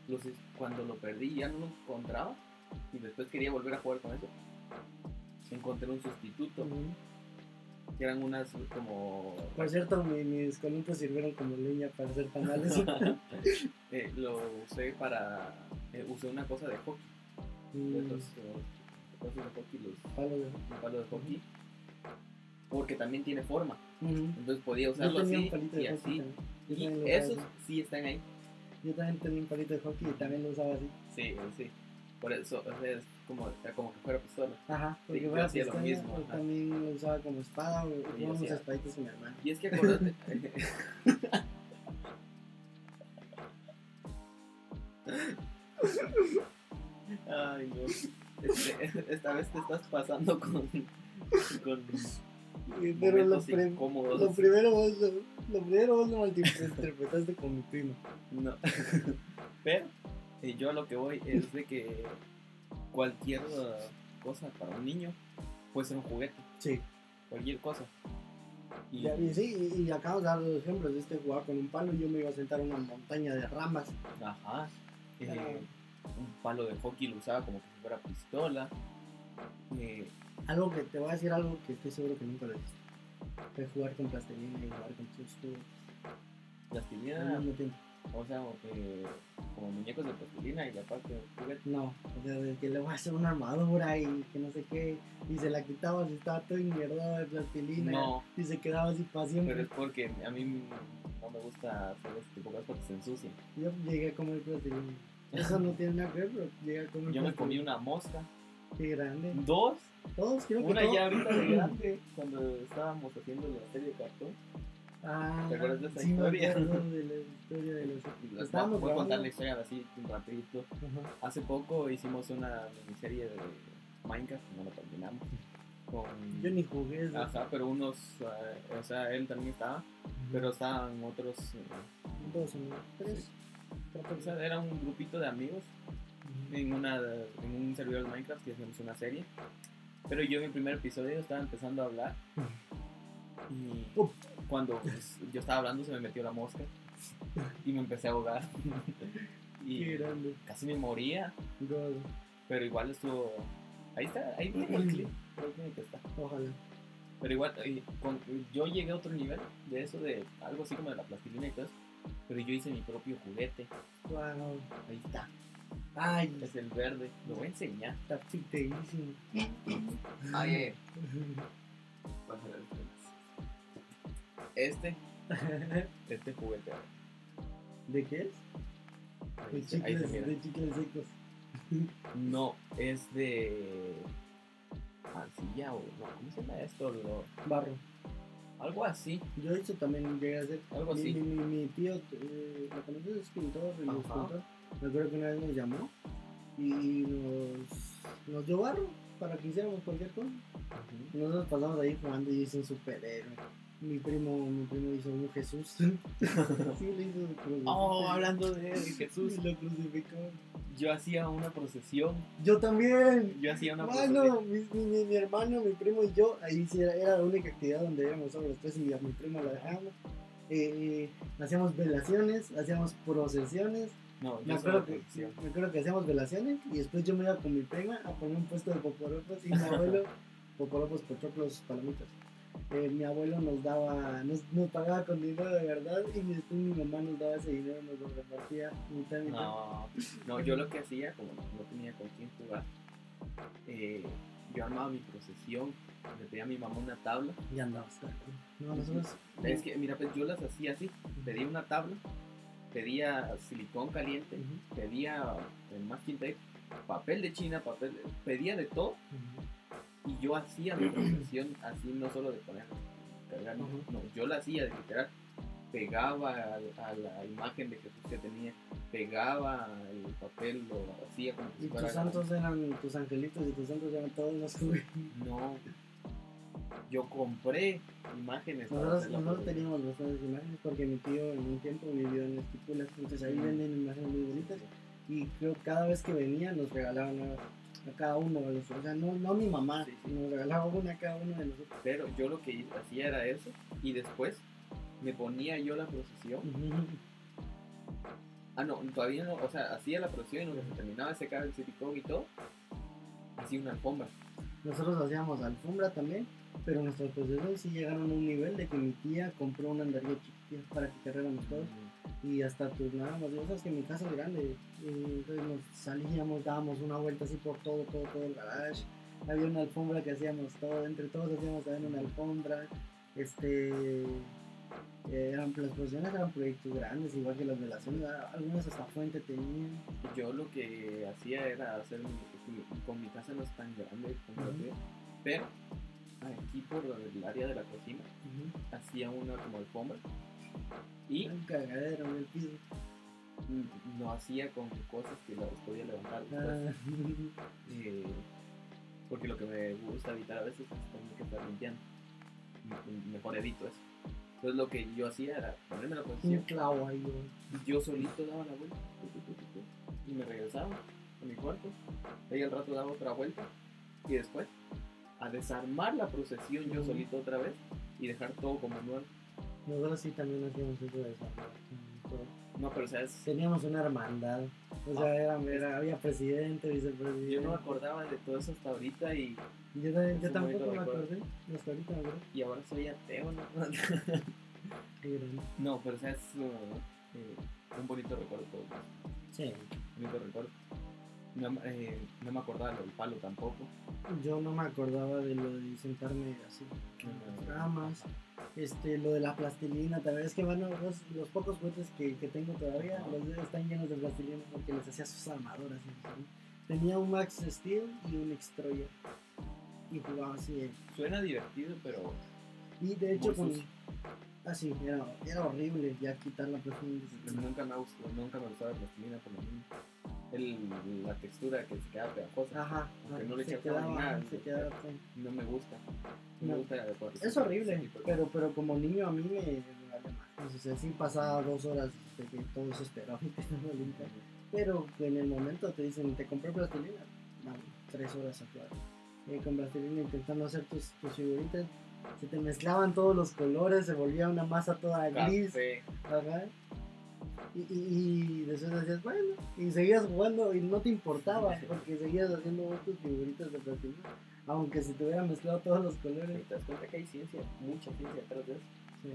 los, cuando lo perdí ya no lo encontraba y después quería volver a jugar con eso. Encontré un sustituto. Que eran unas como... Por cierto, mi- mis columpios sirvieron como leña para hacer tamales. eh, lo usé para... eh, usé una cosa de hockey, Mm, esos, eh, cosas de hockey, los, palos de- hockey, porque también tiene forma, entonces podía usarlo así y así. Y esos sí están ahí. Yo también tenía un palito de hockey y también lo usaba así. Sí, sí. Por eso, o sea, es como, como que fuera pistola. Ajá, porque yo hacía lo mismo, o ajá. también lo usaba como espada o yo jugábamos hacía- espaditas mi hermano. Y es que acuérdate. Ay, no. Este, esta vez te estás pasando con. con Pero lo, prim- lo primero vos lo, lo primero vos lo malinterpretaste con mi primo. No. Pero eh, yo a lo que voy es de que cualquier uh, cosa para un niño puede ser un juguete. Sí. Cualquier cosa. Y, sí, y, y acabamos de dar dos ejemplos. Este jugaba con un palo y yo me iba a sentar a una montaña de ramas. Ajá. Eh, Ah. un palo de hockey lo usaba como que si fuera pistola. Eh, Algo que te voy a decir algo que estoy seguro que nunca lo hiciste. Fue jugar con plastilina y jugar con al plastilina, mismo tiempo. O sea, eh, como muñecos de plastilina y la parte de juguete. No, o sea, de que le voy a hacer una armadura y que no sé qué. Y se la quitabas y estaba todo enmierdado de plastilina. No, Y se quedaba así para siempre. pero es porque a mí no me gusta hacer este tipo de cosas porque se ensucian. Yo llegué a comer plastilina. Eso no tiene nada que ver, pero llegué a comer Yo me comí una mosca, Qué grande. dos, Todos, creo que una ya ahorita de grande, cuando estábamos haciendo la serie de cartón. Ah, ¿Te acuerdas de esa sí, historia? de la historia de los... Voy a contar la historia así rapidito. Hace poco hicimos una miniserie de Minecraft, no lo terminamos. Con... Yo ni jugué eso. Ajá, pero unos, eh, o sea, él también estaba, pero estaban otros, eh, Dos, ¿no? Tres. o sea, era un grupito de amigos en, una, en un servidor de Minecraft que hacíamos una serie. Pero yo en el primer episodio estaba empezando a hablar y. cuando pues, yo estaba hablando se me metió la mosca y me empecé a ahogar. Qué y grande. casi me moría, God. pero igual estuvo... Ahí está, ahí viene el clip, que está. Ojalá. Pero igual, eh, yo llegué a otro nivel de eso, de algo así como de la plastilina y todo eso. Pero yo hice mi propio juguete. Wow. Ahí está. Ay, Es el verde. Lo voy a enseñar. está piteísimo. Ay, Este, este juguete. ¿De qué es? Ahí De se- ahí se chicles, mira. de chicles secos. No, es de. Arcilla o. No, ¿Cómo se llama esto? Lo- Barro. algo así. Yo eso también llegué a hacer. Algo mi, así. Mi, mi, mi tío, eh, ¿lo conoces? Es pintor, escultor. Me acuerdo que una vez nos llamó y nos, nos dio barro para que hiciéramos cualquier cosa. Y nosotros pasamos ahí jugando y hice un superhéroe. Mi primo, mi primo hizo un Jesús. sí, le hizo su cruz. Oh, hablando de Jesús. Lo crucificó. Yo hacía una procesión. Yo también. Yo hacía una procesión. Mano, mi, mi, mi, mi hermano, mi primo y yo, ahí sí era, era la única actividad donde éramos solo los tres y a mi primo la dejábamos. Eh, hacíamos velaciones, hacíamos procesiones. No, Me yo acuerdo, solo que, procesión. me acuerdo que hacíamos velaciones y después yo me iba con mi prima a poner un puesto de poporopos y mi abuelo, poporopos, pochoclos, palomitas. Eh, mi abuelo nos daba, nos, nos pagaba con dinero de verdad y después mi mamá nos daba ese dinero, nos lo repartía mitad y mitad. No, no, yo lo que hacía, como no tenía con quién jugar, eh, yo armaba mi procesión, le pedía a mi mamá una tabla. Y andabas. No, nosotros. Es que, mira, pues yo las hacía así, pedía una tabla pedía silicón caliente, pedía el masking tape, papel de China, papel, pedía de todo. Y yo hacía mi profesión así, no solo de poner, cargar, no, yo la hacía de literal, pegaba a, a la imagen de Jesús que tenía, pegaba el papel, lo hacía como si Y tus santos eran tus angelitos y tus santos eran todos los que No, yo compré imágenes Nosotros, nosotros teníamos bastantes imágenes porque mi tío en un tiempo vivió en Esquipulas, entonces ahí venden imágenes muy bonitas y creo que cada vez que venía nos regalaban a, a cada uno de nosotros, o sea, no, no mi mamá, Sí, sí. nos regalaba una a cada uno de nosotros. Pero yo lo que hacía era eso y después me ponía yo la procesión. Ah, no, todavía no, o sea, hacía la procesión y cuando se terminaba de secar el silicón y todo, hacía una alfombra. Nosotros hacíamos alfombra también, pero nuestras procesiones sí llegaron a un nivel de que mi tía compró un andariego chiquitito para que cargáramos todos y hasta turnábamos. Y sabes que mi casa es grande, entonces nos salíamos, dábamos una vuelta así por todo, todo, todo el garage. Había una alfombra que hacíamos todo, entre todos hacíamos también una alfombra. Este, eh, eran, las eran proyectos grandes, igual que las velaciones, algunas hasta fuente tenían. Yo lo que hacía era hacer con mi casa no es tan grande como Ujú. tuya, pero aquí por el área de la cocina hacía una como alfombra y Un cagadero en el piso. mm, lo hacía con cosas que las podía levantar. Ah, Eh, porque lo que me gusta evitar a veces es tener que estar limpiando. M- m- Mejor evito eso. Entonces lo que yo hacía era ponerme la un posición clavo ahí, güey. y yo solito daba la vuelta y me regresaba a mi cuarto. Ahí al rato daba otra vuelta y después a desarmar la procesión yo solito otra vez y dejar todo como nuevo. Nosotros sí también hacíamos eso de esa No, pero o sea, es- Teníamos una hermandad. O sea, era, era- había presidente, vicepresidente. yo no me acordaba de todo eso hasta ahorita y, Yo, también- yo tampoco me acordé. Hasta ahorita acuerdo. y ahora soy ateo. ¿no? Qué grande. No, pero o sea, es uh, eh, un bonito recuerdo todo eso. Sí. Un bonito recuerdo. No, me- eh, no me acordaba del palo tampoco. Yo no me acordaba de lo de sentarme así en las ramas. Este, lo de la plastilina, también es que bueno, los, los pocos juguetes que, que tengo todavía, los dedos están llenos de plastilina porque les hacía sus armaduras. y así. Tenía un Max Steel y un Extroyer. Y jugaba así. Suena divertido, pero Y de hecho, Muy con, sucio. así, era, era horrible ya quitar la plastilina. nunca me gustó, nunca me gustaba la plastilina por lo mismo. El, la textura que se queda pegajosa. Ajá, Aunque no le se quedaba, nada, se quedaba No me gusta. No, No. me gusta se- Es horrible, de pero, pero como niño a mí me, valía más. O sea, sí pasaba dos horas de que todo eso esperaba y limpiar. Pero en el momento te dicen, te compré plastilina, vale, tres horas a jugar. Eh, con plastilina intentando hacer tus, tus figuritas, se te mezclaban todos los colores, se volvía una masa toda gris. Café. Ajá. Y, y, y después decías, bueno, y seguías jugando y no te importaba, porque seguías haciendo vos tus figuritas de plastilina, aunque se te hubieran mezclado todos los colores. Te das cuenta que hay ciencia, mucha ciencia detrás de eso. Sí.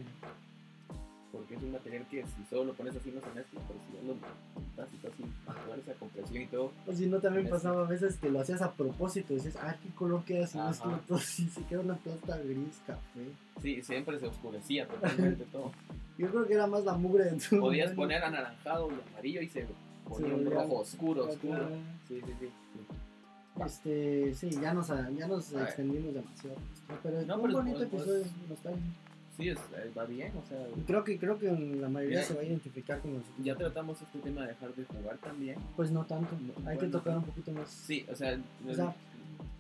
Porque es un material que si solo lo pones así no se mezcla, pero si ya lo todo así, con fuerza, con presión y todo, O si no, también pasaba a veces que lo hacías a propósito. Dices, ah, qué color queda si mezclo todo así. Se queda una plasta gris, café. sí, siempre se oscurecía totalmente todo. Yo creo que era más la mugre de. Podías mano. poner anaranjado y amarillo y se ponía Se un rojo oscuro, oscuro. Sí, sí, sí. Este, sí, ya nos, ya nos extendimos demasiado. Pero No, un pero bonito episodio. Sí, es- eh, va bien, o sea, Y creo que, creo que la mayoría se va a identificar con nosotros. ya tratamos este tema de dejar de jugar también. Pues no tanto. No, Hay que tocar un poquito más. Sí, o sea, O sea,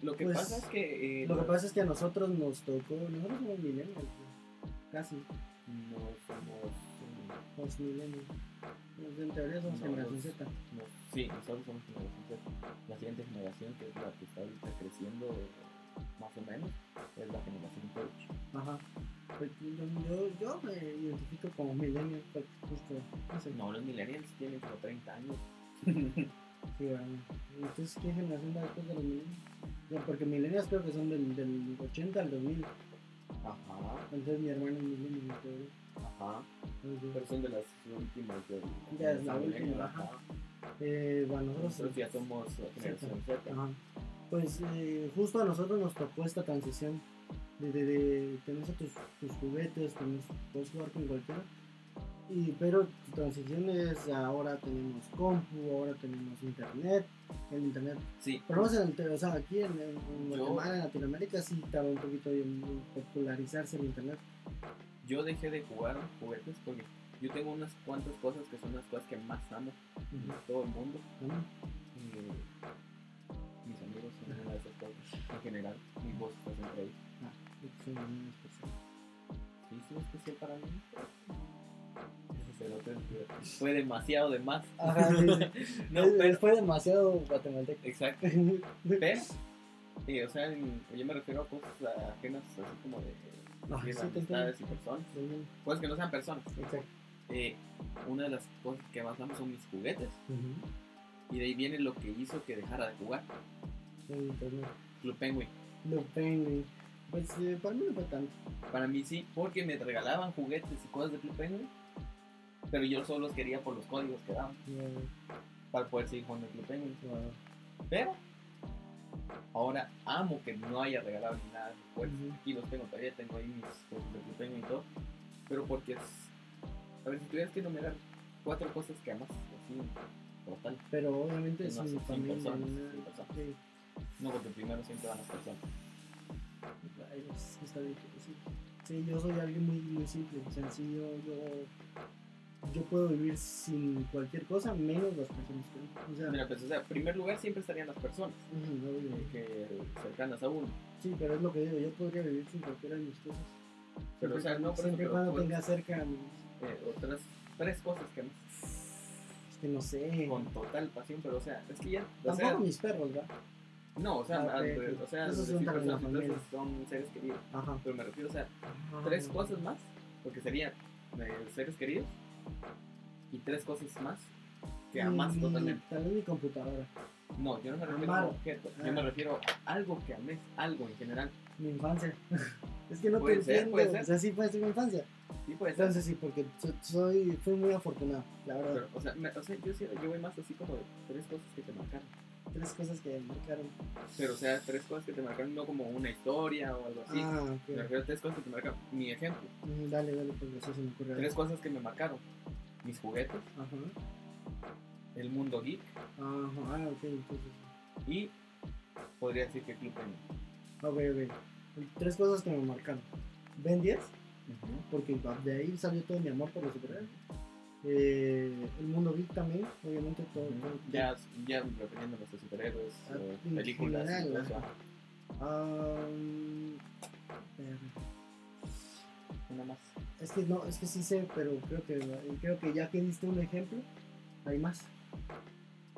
lo que pues, pasa es que eh, Lo que pasa es que a nosotros nos tocó. Nosotros somos millennials. güey. Casi. no somos. Los millennials. Pues, En teoría somos No, generación Z. no, sí, nosotros somos generación Z. La siguiente generación, que es la que está ahorita creciendo más o menos, es la generación Touch. Ajá. Pues yo, yo, me identifico como millennial, pues, justo, no sé. No, los millennials tienen como 30 años. Sí, ¿verdad? Entonces, ¿qué generación va después de los millennials? Ya, porque millennials creo que son del, del 80 al 2000. Ajá, Entonces mi hermano es millennial. ajá. entonces, Pero son de las últimas del. Ya es la del última, ajá. Eh, bueno, nosotros, Nosotros ya somos la generación Z. Ajá. Pues eh, justo a nosotros nos tocó esta transición de, de, de tener tus, tus juguetes, tenés- puedes jugar con cualquiera. Y, pero tu transición es ahora tenemos compu, ahora tenemos internet, el internet. Sí, Pero sé, en el o sea, aquí en, en- en Guatemala, en Latinoamérica, sí tardó un poquito en popularizarse el internet. yo dejé de jugar juguetes porque yo tengo unas cuantas cosas que son las cosas que más amo en Ujú. todo el mundo. Ah, fue- demasiado de más. Ajá, sí, sí. no, pero, Fue demasiado guatemalteco. exacto. Pero, sí, o sea, yo me refiero a cosas ajenas, así como de, Ah, de sí, amistades y personas. Cosas que no sean personas. Exacto. Eh, una de las cosas que más amo son mis juguetes. Y de ahí viene lo que hizo que dejara de jugar. Club Penguin. Lo Penguin. Pues eh, para mí no fue tanto. Para mí sí, porque me regalaban juguetes y cosas de Club Penguin. Pero yo solo los quería por los códigos que daban. Para poder seguir jugando Club Penguin. Pero ahora amo que no haya regalado ni nada de juguetes. Ujú. Aquí los tengo todavía, tengo ahí mis cosas de Club Penguin y todo. Pero porque es. A ver, si tuvieras que enumerar cuatro cosas que amas, así, total. Pero obviamente No es sin familia. personas. No, porque primero siempre van las personas. Está difícil. Sí, yo soy alguien muy, muy simple, sencillo. Yo, yo puedo vivir sin cualquier cosa, menos las personas que. O sea, Mira, pues, o sea, en primer lugar siempre estarían las personas obvio. eh, que cercanas a uno. sí, pero es lo que digo. Yo podría vivir sin cualquiera de mis cosas. Pero, o sea, no, por siempre cuando tenga cerca. mis- eh, otras tres cosas que amas Es que no sé. con total pasión, pero, o sea, es que ya. O Tampoco sea, mis perros, ¿verdad? No, o sea, Ah, o sea, son decir personas, seres queridos. Ajá. Pero me refiero, o sea, tres cosas más, porque serían eh, seres queridos y tres cosas más que amas Y totalmente. Tal vez mi computadora, No, yo no me refiero Amar. a un objeto, Ah. yo me refiero a algo que ames, algo en general. mi infancia. es que no te ser, entiendo. puede ser. O sea, sí puede ser mi infancia. Sí, puede ser. Entonces sí, porque so- soy, fui muy afortunado, la verdad. Pero, o sea, me- o sea, yo, sí- yo voy más así como de tres cosas que te marcaron. Tres cosas que me marcaron. Pero, o sea, tres cosas que te marcaron, no como una historia o algo así. Ah, Me refiero a tres cosas que te marcaron. Mi ejemplo, Mm, Dale, dale, pues eso se me ocurre. tres cosas que me marcaron. Mis juguetes, Ajá. el mundo geek Ajá, ah, ok, entonces. y podría decir que Club. Ok, ok. Tres cosas que me marcaron. Ben 10, porque de ahí salió todo mi amor por los superhéroes. Eh, el mundo geek también, obviamente todo. Ya, ya refiriéndonos a superhéroes, Ah, películas, general, Una más. es que no, es que sí sé, pero creo que creo que ya que diste un ejemplo, hay más.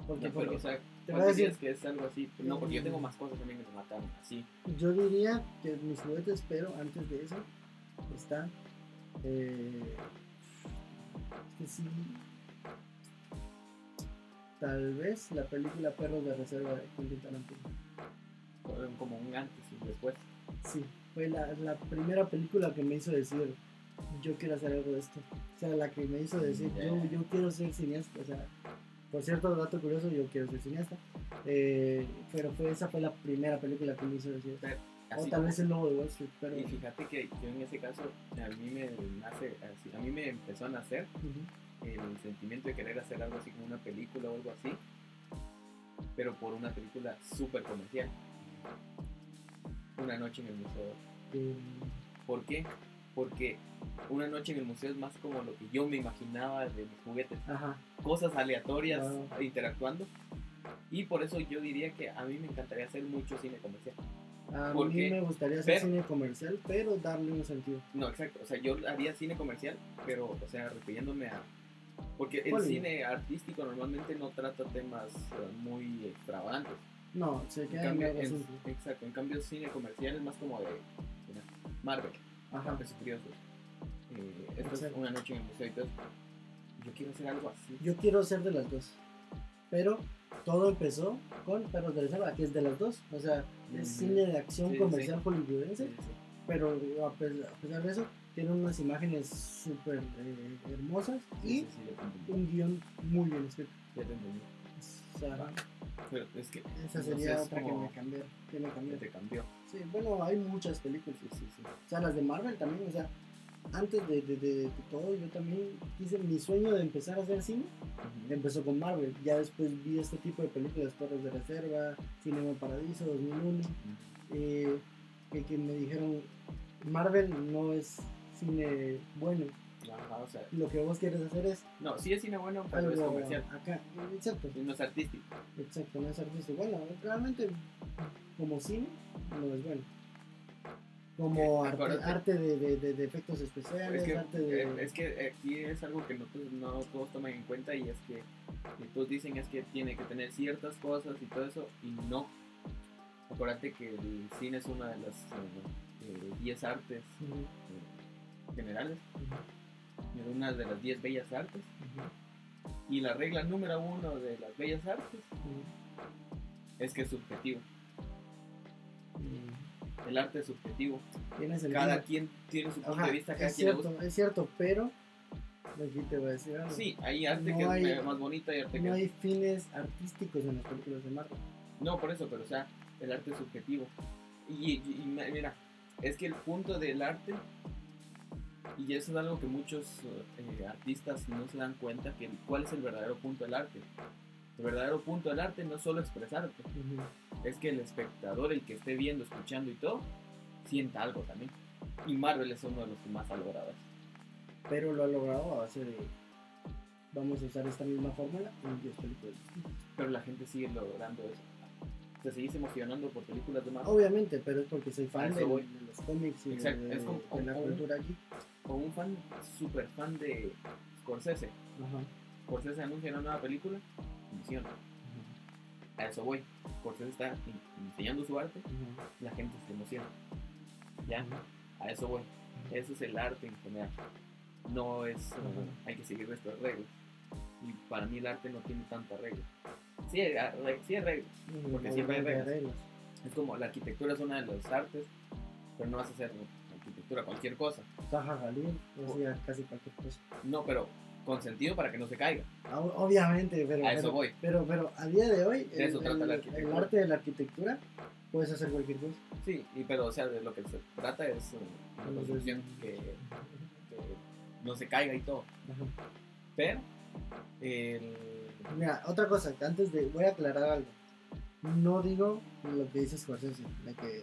Porque, No, pero, porque o sea, te ¿cuál voy a decir, dirías que es algo así? No, porque yo tengo más cosas también que me mataron así. yo diría que mis juguetes, pero antes de eso está eh, es que sí, tal vez la película Perros de Reserva de Quentin Tarantino. Fueron como un antes y un después. Sí, fue la, la primera película que me hizo decir, yo quiero hacer algo de esto. O sea, la que me hizo decir, yo, yo quiero ser cineasta. O sea, por cierto, dato curioso, yo quiero ser cineasta. Eh, pero fue, esa fue la primera película que me hizo decir. O tal vez el lobo de Wall Street, pero... Y fíjate que yo en ese caso, a mí me nace, así, a mí me empezó a nacer el sentimiento de querer hacer algo así como una película o algo así, pero por una película súper comercial. Una noche en el museo. Eh, ¿Por qué? Porque una noche en el museo es más como lo que yo me imaginaba de mis juguetes. ajá, Cosas aleatorias interactuando. Y por eso yo diría que a mí me encantaría hacer mucho cine comercial. A ¿Por mí me gustaría hacer Pero- cine comercial, pero darle un sentido. No, exacto. O sea, yo haría cine comercial, pero, o sea, refiriéndome a. Porque el cine artístico normalmente no trata temas eh, muy extravagantes. No, se En queda en cambio, en- exacto. En cambio, cine comercial es más como de. mira, Marvel, Ajá, Furiosos. Eh, esto es una noche en el museo y todo. Yo quiero hacer algo así. yo quiero ser de las dos. Pero todo empezó con Perros de Reserva, que es de las dos. O sea, es cine de acción Sí, comercial hollywoodense. Sí, sí. pero a pesar, de eso tiene unas imágenes súper eh, hermosas y un guion muy bien escrito. ya te entendí. O sea. Pero es que. esa no sé, sería es otra que me cambió. Que me cambió. que te cambió. Sí, bueno, hay muchas películas. Sí, sí, sí. O sea, las de Marvel también, o sea, antes de, de, de- de todo, yo también hice mi sueño de empezar a hacer cine. Empezó con Marvel. Ya después vi este tipo de películas, Torres de Reserva, Cinema Paradiso, 2001. eh, que, que me dijeron, Marvel no es cine bueno. Ajá, o sea, Lo que vos quieres hacer es no, sí es cine bueno, pero es algo comercial. acá. Exacto, No es artístico. exacto, no es artístico. Bueno, realmente como cine no es bueno. Como Eh, arte, de, de- de- efectos especiales, Es que, arte de... eh, es que aquí es algo que no, no todos toman en cuenta y es que eh, todos dicen es que tiene que tener ciertas cosas y todo eso y no. Acuérdate que el cine es una de las 10 artes Ujú, eh, generales, es una de las 10 bellas artes. Y la regla número uno de las bellas artes es que es subjetivo. El arte es subjetivo. Cada quien tiene su punto Ajá, de vista, cada es quien le cierto, gusta. es cierto, pero aquí te voy a decir algo. Sí, hay arte No que hay- es más bonito y arte que No hay fines artísticos en las películas de Marvel. No, por eso, pero o sea, el arte es subjetivo. Y, y- mira, es que el punto del arte, y eso es algo que muchos eh, artistas no se dan cuenta, que cuál es el verdadero punto del arte. El verdadero punto del arte no es solo expresarte, es que el espectador, el que esté viendo, escuchando y todo, sienta algo también. Y Marvel es uno de los que más ha logrado eso. Pero lo ha logrado a base de. Vamos a usar esta misma fórmula en 10 películas. Pero la gente sigue logrando eso. Te sigues emocionando por películas de Marvel. Obviamente, pero es porque soy fan de, de los cómics y Exacto, de- es como- de la como- cultura aquí. O un fan, super fan de Scorsese. Ajá. Scorsese anuncia una nueva película, A eso voy. Scorsese está en- enseñando su arte, Ajá. la gente se emociona. ¿Ya? A eso voy. Eso es el arte en general. No es. hay que seguir estas reglas. Y para mí el arte no tiene tantas reglas. Sí hay, ah, sí hay reglas. Porque siempre hay Obviamente reglas. Es como la arquitectura es una de las artes, pero no vas a hacer arquitectura cualquier cosa. Hadid hacía casi cualquier cosa. No, pero con sentido para que no se caiga. Ah, Obviamente, pero, A eso pero, voy. pero, pero a día de hoy, De eso el, trata el- el arte de la arquitectura, puedes hacer cualquier cosa. Sí, y, pero o sea, de lo que se trata es eh, una Entonces, construcción que, que no se caiga y todo. Ajá. Pero, el, Mira, otra cosa, antes de. Voy a aclarar algo. No digo lo que dice Scorsese, de que eh,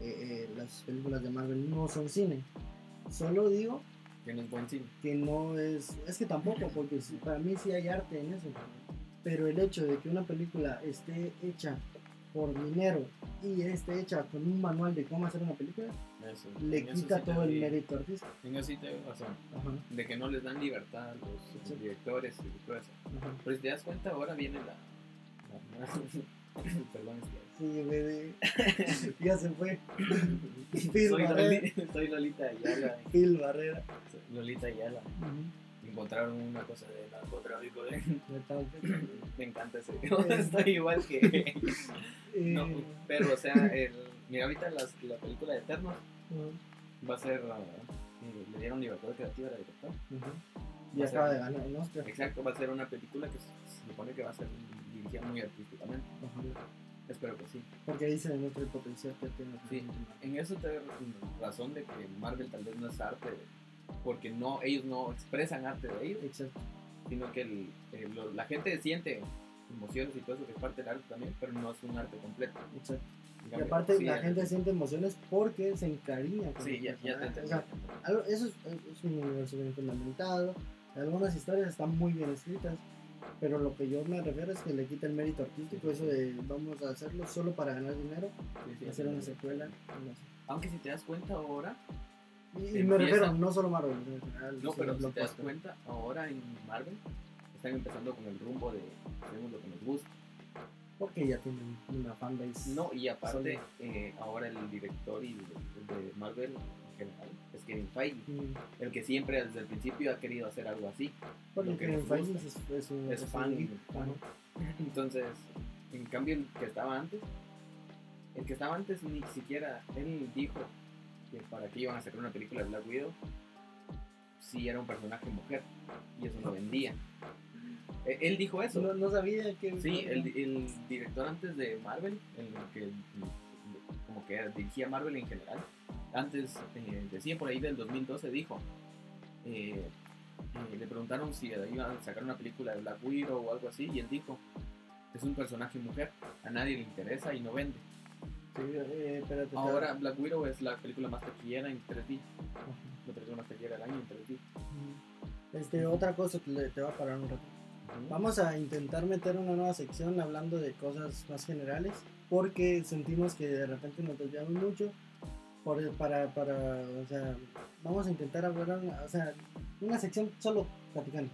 eh, las películas de Marvel no son cine. Solo digo que no es buen cine. que no es. Es que tampoco, porque para mí sí hay arte en eso. Pero el hecho de que una película esté hecha por dinero y esté hecha con un manual de cómo hacer una película, Eso, le en quita sí todo el mérito artístico. En eso sí te razón. Ajá, De que no les dan libertad a los Sí. directores y todo eso. Pero si te das cuenta, ahora viene la. la- perdón, es que- Sí, bebé. ya se fue. Phil soy, Barrera. Loli- soy Lolita Ayala. Phil Barrera. Lolita Ayala. Ujú. Encontraron una cosa de narcotráfico. ¿eh? Me encanta ese. Estoy igual que. Eh, No, pero o sea, el, mira, ahorita las, la película de Eternos ujú, va a ser. eh, le dieron libertad creativa al director. ujú. Y acaba ser- de ganar un Oscar. Exacto, va a ser una película que se se supone que va a ser dirigida muy artísticamente. Ajá. Espero que sí. Porque ahí se demuestra el potencial que tiene. Sí, en eso te razón de que Marvel tal vez no es arte, porque no ellos no expresan arte de ellos, Exacto. sino que el- el- lo- la gente siente emociones y todo eso que es parte del arte también, pero no es un arte completo. exacto. Y aparte sí, la gente siente emociones porque se encariña con Sí, ya, ya te. O sea, eso es, es un universo bien fundamentado. Algunas historias están muy bien escritas. Pero lo que yo me refiero es que le quita el mérito artístico, eso de vamos a hacerlo solo para ganar dinero, Sí, sí, hacer una secuela. Aunque si te das cuenta ahora, Y, me refiero no solo Marvel, en general, no, pero si te das cuenta, ahora en Marvel están empezando con el rumbo de hacemos lo que nos gusta. Porque ya tienen una fanbase. No, y aparte, eh, ahora el director y de, de Marvel es Kevin Feige, Mm, el que siempre desde el principio ha querido hacer algo así. Porque Lo que Kevin Feige es, es un Es un fan. Entonces, en cambio, el que estaba antes, el que estaba antes ni siquiera, él dijo que para que iban a sacar una película de Black Widow, si era un personaje mujer, y eso no vendía. Eh, Él dijo eso. No, no sabía que. Sí, el, el director antes de Marvel, el que como que dirigía Marvel en general, antes eh, decía por ahí del 2012 dijo eh, eh, le preguntaron si iban a sacar una película de Black Widow o algo así, y él dijo, es un personaje mujer, a nadie le interesa y no vende. Sí, eh, espérate, te- Ahora Black Widow es la película más taquillera en 3D, la película más taquillera del año en 3D. Este, otra cosa que te va a parar un rato. Vamos a intentar meter una nueva sección hablando de cosas más generales, porque sentimos que de repente nos desviamos mucho. Por, para, para, o sea, vamos a intentar hablar, una, o sea, una sección solo platicando.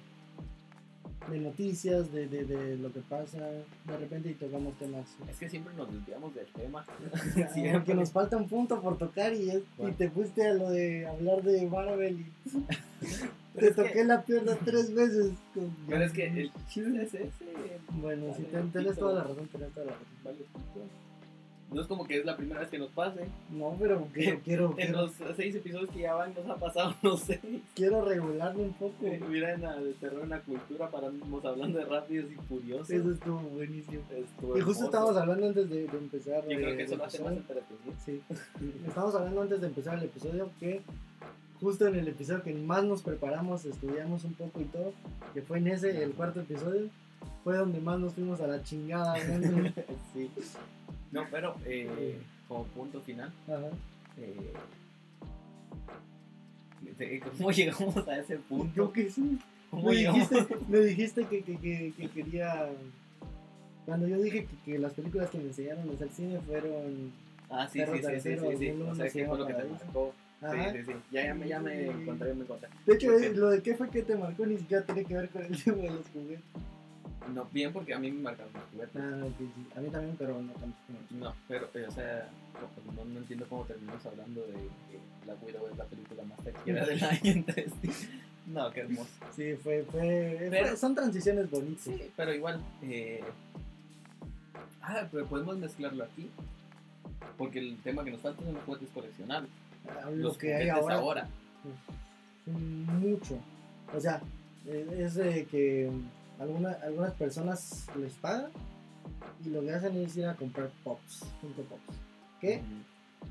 De noticias, de, de, de lo que pasa, de repente y tocamos temas. Es que siempre nos desviamos del tema. Siempre. nos falta un punto por tocar y, es- y te fuiste a lo de hablar de Marvel y te que- toqué la pierna tres veces. con- Pero es que el chiste es ese. Bueno, Vale, ten- tenés toda la razón, tenés toda la razón. Vale. No es como que es la primera vez que nos pase. No, pero quiero, quiero, En quiero, los seis episodios que ya van nos ha pasado, no sé. quiero regularme un poco. Mira en la de terror en la cultura, paramos hablando de rápidos y furiosos. Eso estuvo buenísimo. Estuvo Y justo estábamos hablando antes de, de empezar. Yo creo que eso lo hace más. Sí, estamos hablando antes de empezar el episodio que justo en el episodio que más nos preparamos, estudiamos un poco y todo, que fue en ese, el cuarto episodio, fue donde más nos fuimos a la chingada. sí. No, pero eh, como punto final, Ajá. eh, de- ¿cómo llegamos a ese punto? Yo que sí. ¿Cómo Me llegamos? dijiste, me dijiste que, que, que, que quería. Cuando yo dije que, las películas que me enseñaron a hacer cine fueron. Ah, sí, sí, sí, sí, sí, sí. O sea, que fue lo que te marcó. Ajá. Sí, sí, sí. Ya, ya, me- ya me encontré, me encontré. De hecho, Porque- eh, lo de qué fue que te marcó ni siquiera tiene que ver con el tema de los juguetes. No, bien porque a mí me marcaron los juguetes. Ah, ok, sí. A mí también, pero no tanto. No, pero, eh, o sea, no, no- no entiendo cómo terminamos hablando de que Black Widow es la película más taquillera del año en 3D. No, qué hermoso. Sí, fue, fue, Pero- fue- Son transiciones bonitas. Sí, pero igual. Eh... Ah, pero podemos mezclarlo aquí. Porque el tema que nos falta son los juguetes coleccionables. Ah, Lo Los que hay ahora, ahora. mucho. O sea, eh, es de que alguna- algunas personas les pagan y lo que hacen es ir a comprar pops, Funko Pops. Que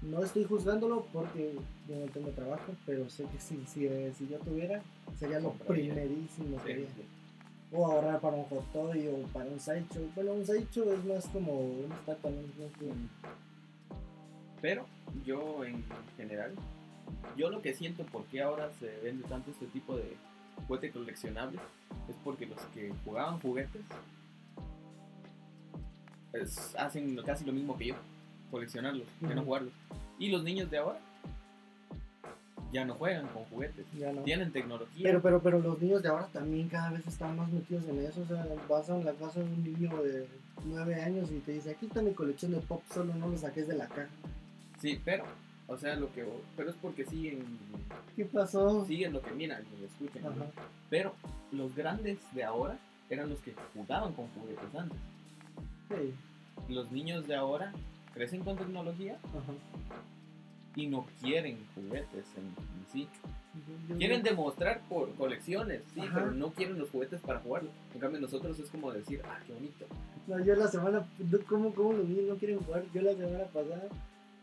no estoy juzgándolo porque yo no tengo trabajo, pero sé que si, si, eh, si yo tuviera, sería lo Compraría. primerísimo que sí, haría. sí. O ahorrar para un hot toy o para un sideshow. Bueno, un sideshow es más como un estatua, ¿no? Pero yo en general, yo lo que siento por qué ahora se vende tanto este tipo de juguete coleccionable es porque los que jugaban juguetes es- hacen casi lo mismo que yo, coleccionarlos, que no jugarlos. Y los niños de ahora ya no juegan con juguetes, Ya no. tienen tecnología. Pero, pero, pero los niños de ahora también cada vez están más metidos en eso. O sea, vas a la casa de un niño de 9 años y te dice, aquí está mi colección de pop, solo no lo saques de la caja. Sí, pero, o sea, lo que, pero es porque siguen, ¿Qué pasó? siguen lo que miran y escuchan. ¿no? Pero los grandes de ahora eran los que jugaban con juguetes antes. Sí. Los niños de ahora crecen con tecnología Ajá. y no quieren juguetes en, en sí. Yo- yo- Quieren demostrar por colecciones, sí, Ajá. pero no quieren los juguetes para jugarlos. En cambio, nosotros es como decir, ah, qué bonito. No, yo la semana, ¿cómo, cómo los niños no quieren jugar? Yo la semana pasada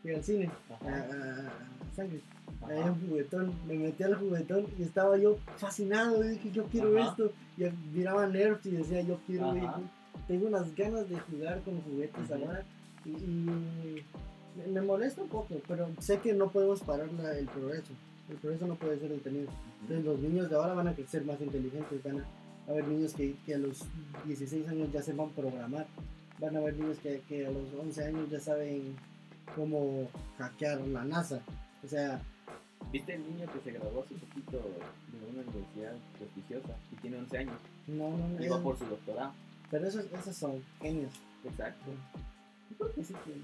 fui al cine, a, Ajá, a- a Sangre. ajá. Había un juguetón, me metí al juguetón y estaba yo fascinado, y dije yo quiero Ajá. esto, y miraba Nerf y decía yo quiero, Ajá. esto. tengo unas ganas de jugar con juguetes Ujú. ahora y, y me- me molesta un poco, pero sé que no podemos parar la- el progreso, el progreso no puede ser detenido. Entonces los niños de ahora van a crecer más inteligentes, van a haber niños que, que a los 16 años ya sepan programar, van a haber niños que, que a los 11 años ya saben cómo hackear la NASA, o sea, ¿Viste el niño que se graduó hace poquito de una universidad prestigiosa y tiene 11 años? no, no, no, es- por su doctorado. pero esos, esos son genios. Exacto. Yo creo que sí que-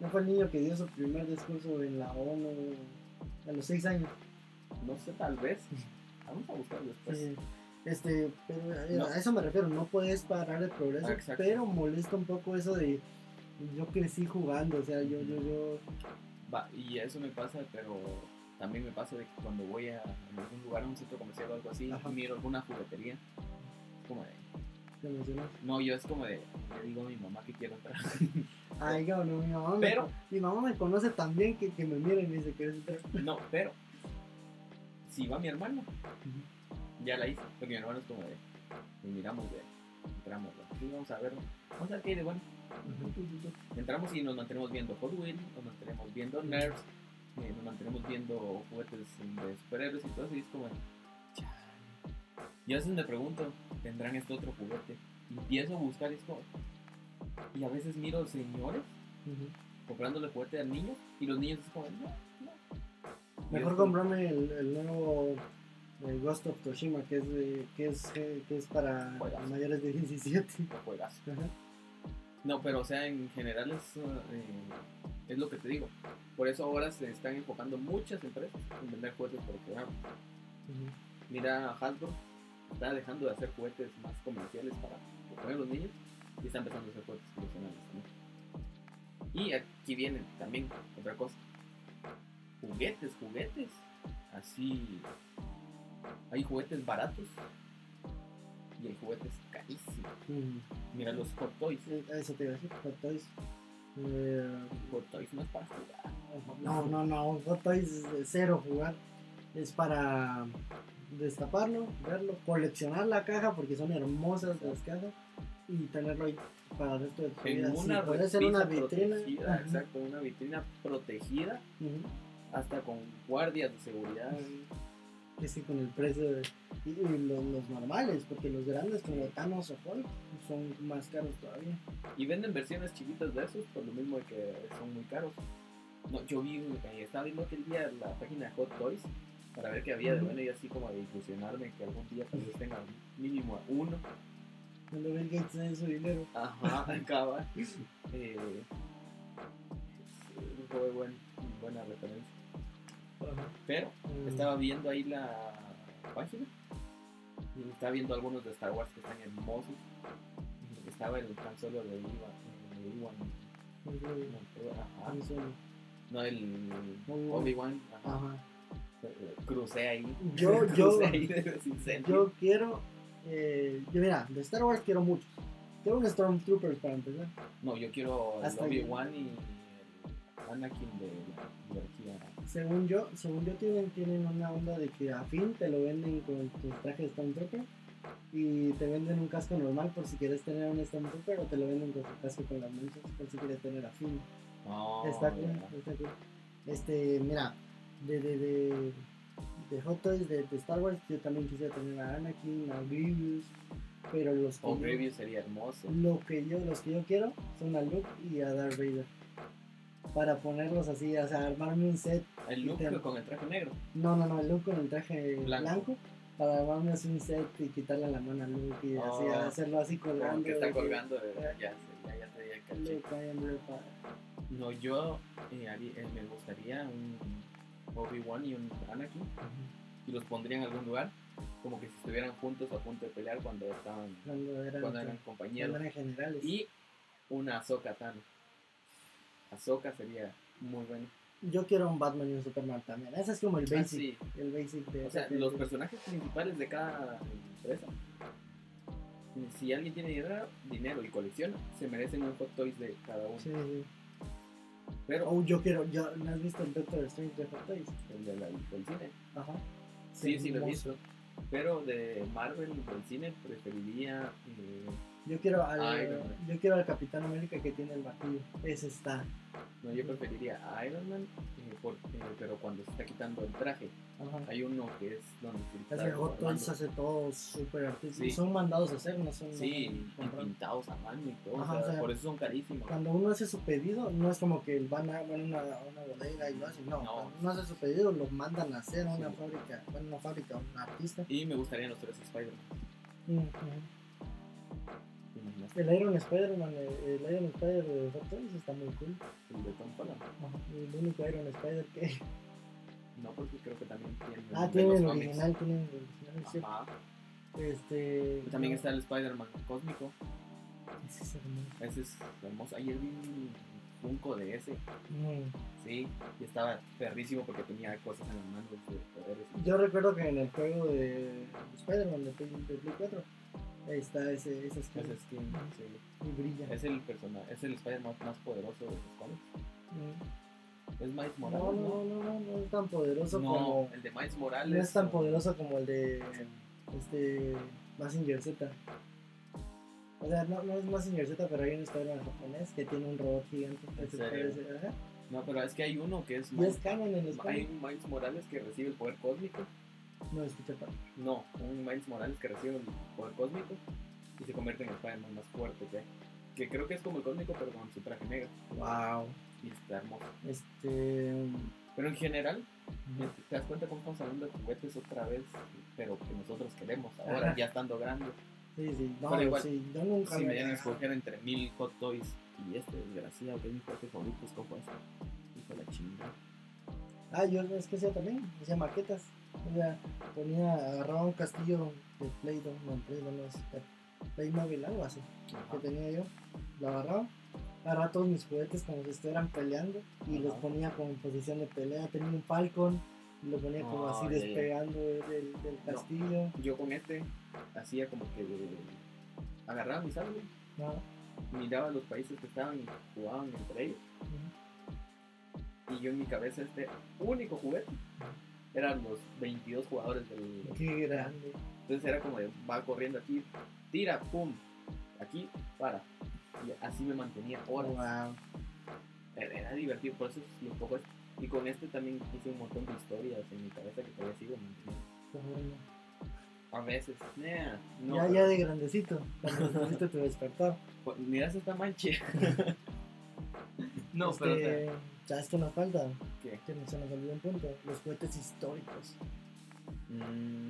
No fue el niño que dio su primer discurso en la ONU a los 6 años. No sé, tal vez. Vamos a buscarlo después. Sí. Este, pero eh, No. a eso me refiero, no puedes parar el progreso, Ah, exacto. pero molesta un poco eso de yo crecí jugando, o sea, yo, yo, yo, Va, y eso me pasa, pero también me pasa de que cuando voy a algún lugar, a un centro comercial o algo así, Ajá. miro alguna juguetería, es como de, te emocionas. no, yo es como de, le digo a mi mamá que quiero entrar. Ay, no, mi mamá, me, Pero- mi mamá me conoce tan bien que, que me mira y me dice que eres no, pero si va mi hermano, ya la hice, porque mi hermano es como de, miramos de, entramos, ¿no? Sí, vamos a ver, vamos a ver qué hay de bueno. Entramos y nos mantenemos viendo Hot Wheels, nos mantenemos viendo Nerds, eh, nos mantenemos viendo juguetes de superhéroes y todo eso, y es como. Y a veces me pregunto, ¿tendrán este otro juguete? Y empiezo a buscar y es como, y a veces miro señores comprándole juguete a niños, y los niños es como, no, no. Mejor es como, comprarme el, el nuevo el Ghost of Toshima, que es, de- que es, que es para Juegazo. mayores de 17. "No juegas". Ajá. No, pero o sea, en general es, eh, es lo que te digo. Por eso ahora se están enfocando muchas empresas en vender juguetes por programa. Mira, Hasbro está dejando de hacer juguetes más comerciales para poner los niños y está empezando a hacer juguetes profesionales también. Y aquí viene también otra cosa. Juguetes, juguetes. Así. Hay juguetes baratos y hay juguetes carísimos. Mm. Mira los Hot Toys. Eh, Eso te iba a decir, Hot Toys. Eh, Hot Toys no es para jugar. no, no, no, Hot Toys es cero jugar. Es para destaparlo, verlo, coleccionar la caja porque son hermosas las cajas y tenerlo ahí para el resto de tu vida. En Sí, una puede ser una vitrina. protegida, exacto, una vitrina protegida hasta con guardias de seguridad. Sí con el precio de, y, y los, los normales porque los grandes como Thanos o Hulk son más caros todavía Y venden versiones chiquitas de esos por lo mismo de que son muy caros. No, yo vi, eh, estaba viendo aquel día la página de Hot Toys para ver qué había de bueno y así como de ilusionarme que algún día tal vez tenga mínimo uno. cuando Bill Gates tiene su dinero Ajá, acaba. Eh, fue buen, buena referencia. Pero Mm, estaba viendo ahí la página y estaba viendo algunos de Star Wars que están hermosos. Estaba el tan solo de Iwan, de Iwan, muy bien, no, el Obi-Wan. Obi-Wan, ajá, crucé ahí. Yo- yo- ahí yo quiero eh, yo mira de Star Wars quiero muchos quiero un Stormtrooper para empezar No, yo quiero Hasta. Obi-Wan y el Anakin de la jerarquía. Según yo según yo tienen tienen una onda de que a fin te lo venden con tu traje de Stormtrooper y te venden un casco normal por si quieres tener un Stormtrooper o te lo venden con tu casco con las manchas por si quieres tener a fin No, Está cool, está cool. Este, mira, de, de, de, de Hot Toys de, de Star Wars, yo también quisiera tener a Anakin, a Grievous, pero los que, O yo, Grievous sería hermoso. lo que yo, los que yo quiero son a Luke y a Darth Vader. Para ponerlos así, o sea, armarme un set. El look Te- con el traje negro. No, no, no, Luke con el traje Blanco. blanco. para armarme así un set y quitarle la mano a Luke y así, Oh. hacerlo así colgando. Que está colgando de. eh, Ya, ya, ya te di el caché. Father. No, yo eh, haría- eh, me gustaría un Obi-Wan y un Anakin y los pondría en algún lugar, como que si estuvieran juntos a punto de pelear cuando estaban Cuando eran, cuando eran cuando compañeros. eran generales. Y una Ahsoka Tano. Ahsoka sería muy bueno. Yo quiero un Batman y un Superman también. Ese es como el Ah, basic. sí. El basic de O sea, los personajes principales de cada empresa. Si alguien tiene dinero, dinero y colecciona, se merecen un Hot Toys de cada uno. Sí, sí. Pero Oh, yo quiero. Yo, ¿No has visto el Doctor Strange de Hot Toys? el de la, del cine, Ajá. sí, sí lo he visto. Pero de Marvel del cine preferiría eh, Yo quiero al, Iron Man. yo quiero al Capitán América que tiene el martillo. Ese está. no yo preferiría a Iron Man eh, por- eh, pero cuando se está quitando el traje Ajá. hay uno que es donde se Es está que Hot Toys guardando. hace todo súper artístico. Sí. Son mandados a hacer, no son sí y comprados. pintados a mano y todo Ajá, o sea, o sea, por eso son carísimos Cuando uno hace su pedido, no es como que van a, van a una, a una bodega y lo hacen. No, No. cuando uno hace su pedido, lo mandan a hacer a una Sí. fábrica. Bueno, una fábrica, un artista. y me gustarían los tres Spider-Man Mm, ujú. El Iron Spider-Man, el, el Iron Spider de Toys está muy cool. el de Tom Holland El único Iron Spider que. no porque creo que también tiene Ah, tiene el original, tiene el original. sí. Ajá. Este. también está el Spider-Man cósmico ese es hermoso. ese es hermoso ayer vi un Funko de ese Mm. sí y estaba perrísimo porque tenía cosas en las manos de poderes Yo recuerdo que en el juego de Spider-Man de Play 4 ahí está ese, ese skin ese skin sí. y brilla. es el personaje es el Spider-Man más poderoso de los cómics Mm. Es Miles No, Morales, no, ¿no? no, no, no es tan poderoso No, como. el de Miles Morales. No es tan o- poderoso como el de. Este. Mazinger Z. O sea, no, no es Mazinger Z, pero hay un Spider-Man japonés que tiene un robot gigante. ¿En se serio? parece-. No, pero es que hay uno que es Miles, es canon en hay un Miles Morales que recibe el poder cósmico. No escucha para. No, un Miles Morales que recibe el poder cósmico y se convierte en el Spider-Man más fuerte que. Que creo que es como el cósmico, pero con su traje negro. Wow. Y está hermoso. Este. Pero en general, ¿te das cuenta cómo estamos hablando de juguetes otra vez? Pero que nosotros queremos ahora, Ajá. ya estando grandes. Sí, sí. No, igual, sí, yo nunca Si me dieran a escoger entre mil hot toys y este desgraciado que es mi juguete favorito, escojo este. Hijo de la chingada. Ah, yo es que hacía también, hacía maquetas. Sea, ponía, agarraba un castillo de Play-Doh, no, Play-Doh no es, eh, Playmobil, algo así, que tenía yo. Lo agarraba, agarraba todos mis juguetes como si estuvieran peleando y los ponía como en posición de pelea. Tenía un Falcon y lo ponía como Ah, así ya, ya. despegando del, del No. castillo. Yo con este hacía como que agarraba mis árboles, No, miraba los países que estaban y jugaban entre ellos. Y yo en mi cabeza este único juguete eran los 22 jugadores del... qué grande. Entonces era como de, va corriendo aquí, tira, pum, aquí, para. Y así me mantenía horas. Wow. Era, era divertido, por eso es lo poco. Y con este también hice un montón de historias en mi cabeza que todavía sigo manteniendo. qué bueno. A veces, nah, no. ya, ya de grandecito, cuando necesito tu despertar. pues, Miras esta manche. no, Este, pero o sea, ¿Sabes qué nos falta? ¿qué? Que no se nos olvidó un punto. Los juguetes históricos. Mm,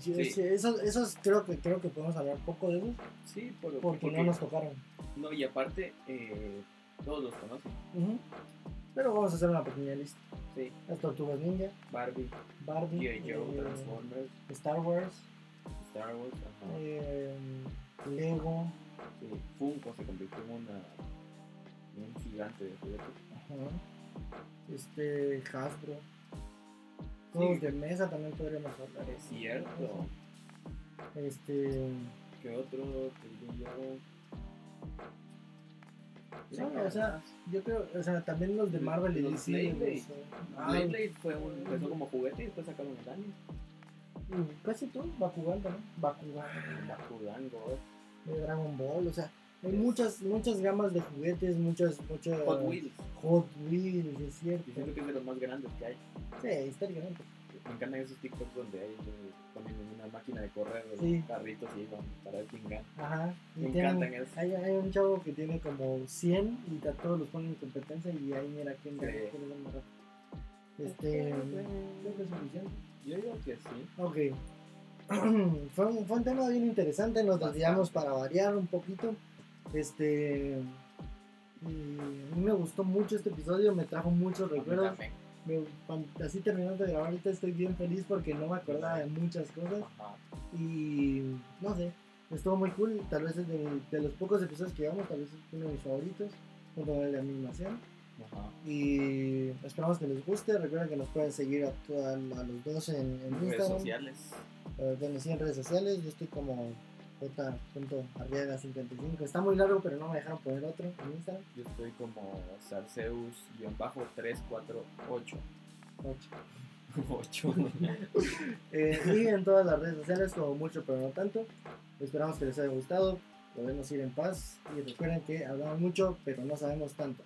Sí. esos, esos creo que creo que podemos hablar poco de esos sí, por- porque, porque, no nos tocaron. no, y aparte, eh, todos los conocen. Ujú. Pero vamos a hacer una pequeña lista. Sí, Las Tortugas Ninja, Barbie, Barbie, G.I. Joe, eh, Transformers, Star Wars, Star Wars, ajá. eh, Lego, Sí, Funko se convirtió en una en un gigante de juguetes. ajá, este Hasbro. Juegos Sí. de mesa también podríamos hablar. Es cierto. Este, ¿Qué otro? Sí, o sea, yo creo, o sea, también los de Marvel y DC. Blade Blade. eh, ah, fue un, empezó como juguete y después sacaron el anime. mm, casi todo, Bakugan también, Bakugan, Bakugan, God. de Dragon Ball, o sea, hay muchas, muchas gamas de juguetes, muchas, muchas... Hot Wheels. Hot Wheels, es cierto. Yo siento que es de los más grandes que hay. Sí, históricamente. Me encantan esos TikToks donde hay ponen una máquina de correr Sí. carritos y van para el king gun. Ajá. y Me tienen- encantan esos. Hay, hay un chavo que tiene como 100 y a todos los ponen en competencia y ahí mira quién gana, Sí. mejor. Este, creo que es suficiente. Yo digo que sí. Ok. fue, un, fue un tema bien interesante, nos desviamos para variar un poquito. Este. y a mí me gustó mucho este episodio, me trajo muchos recuerdos. Me- así terminando de grabar ahorita estoy bien feliz porque no me acordaba de muchas cosas. Ajá. Y no sé, estuvo muy cool. Tal vez es de, los pocos episodios que llevamos, tal vez es uno de mis favoritos, junto con el de animación. Ajá. Y esperamos que les guste. Recuerden que nos pueden seguir a, toda- a los dos en, en Redes Instagram. sociales. Eh, bueno, sí, en redes sociales. Yo estoy como j.arriaga55. Está muy largo, pero no me dejaron poner otro en Instagram. Yo estoy como Sarceus-348. 8. 8. Eh, y en todas las redes sociales, como mucho, pero no tanto. Esperamos que les haya gustado. Podemos ir en paz. Y recuerden que hablamos mucho, pero no sabemos tanto.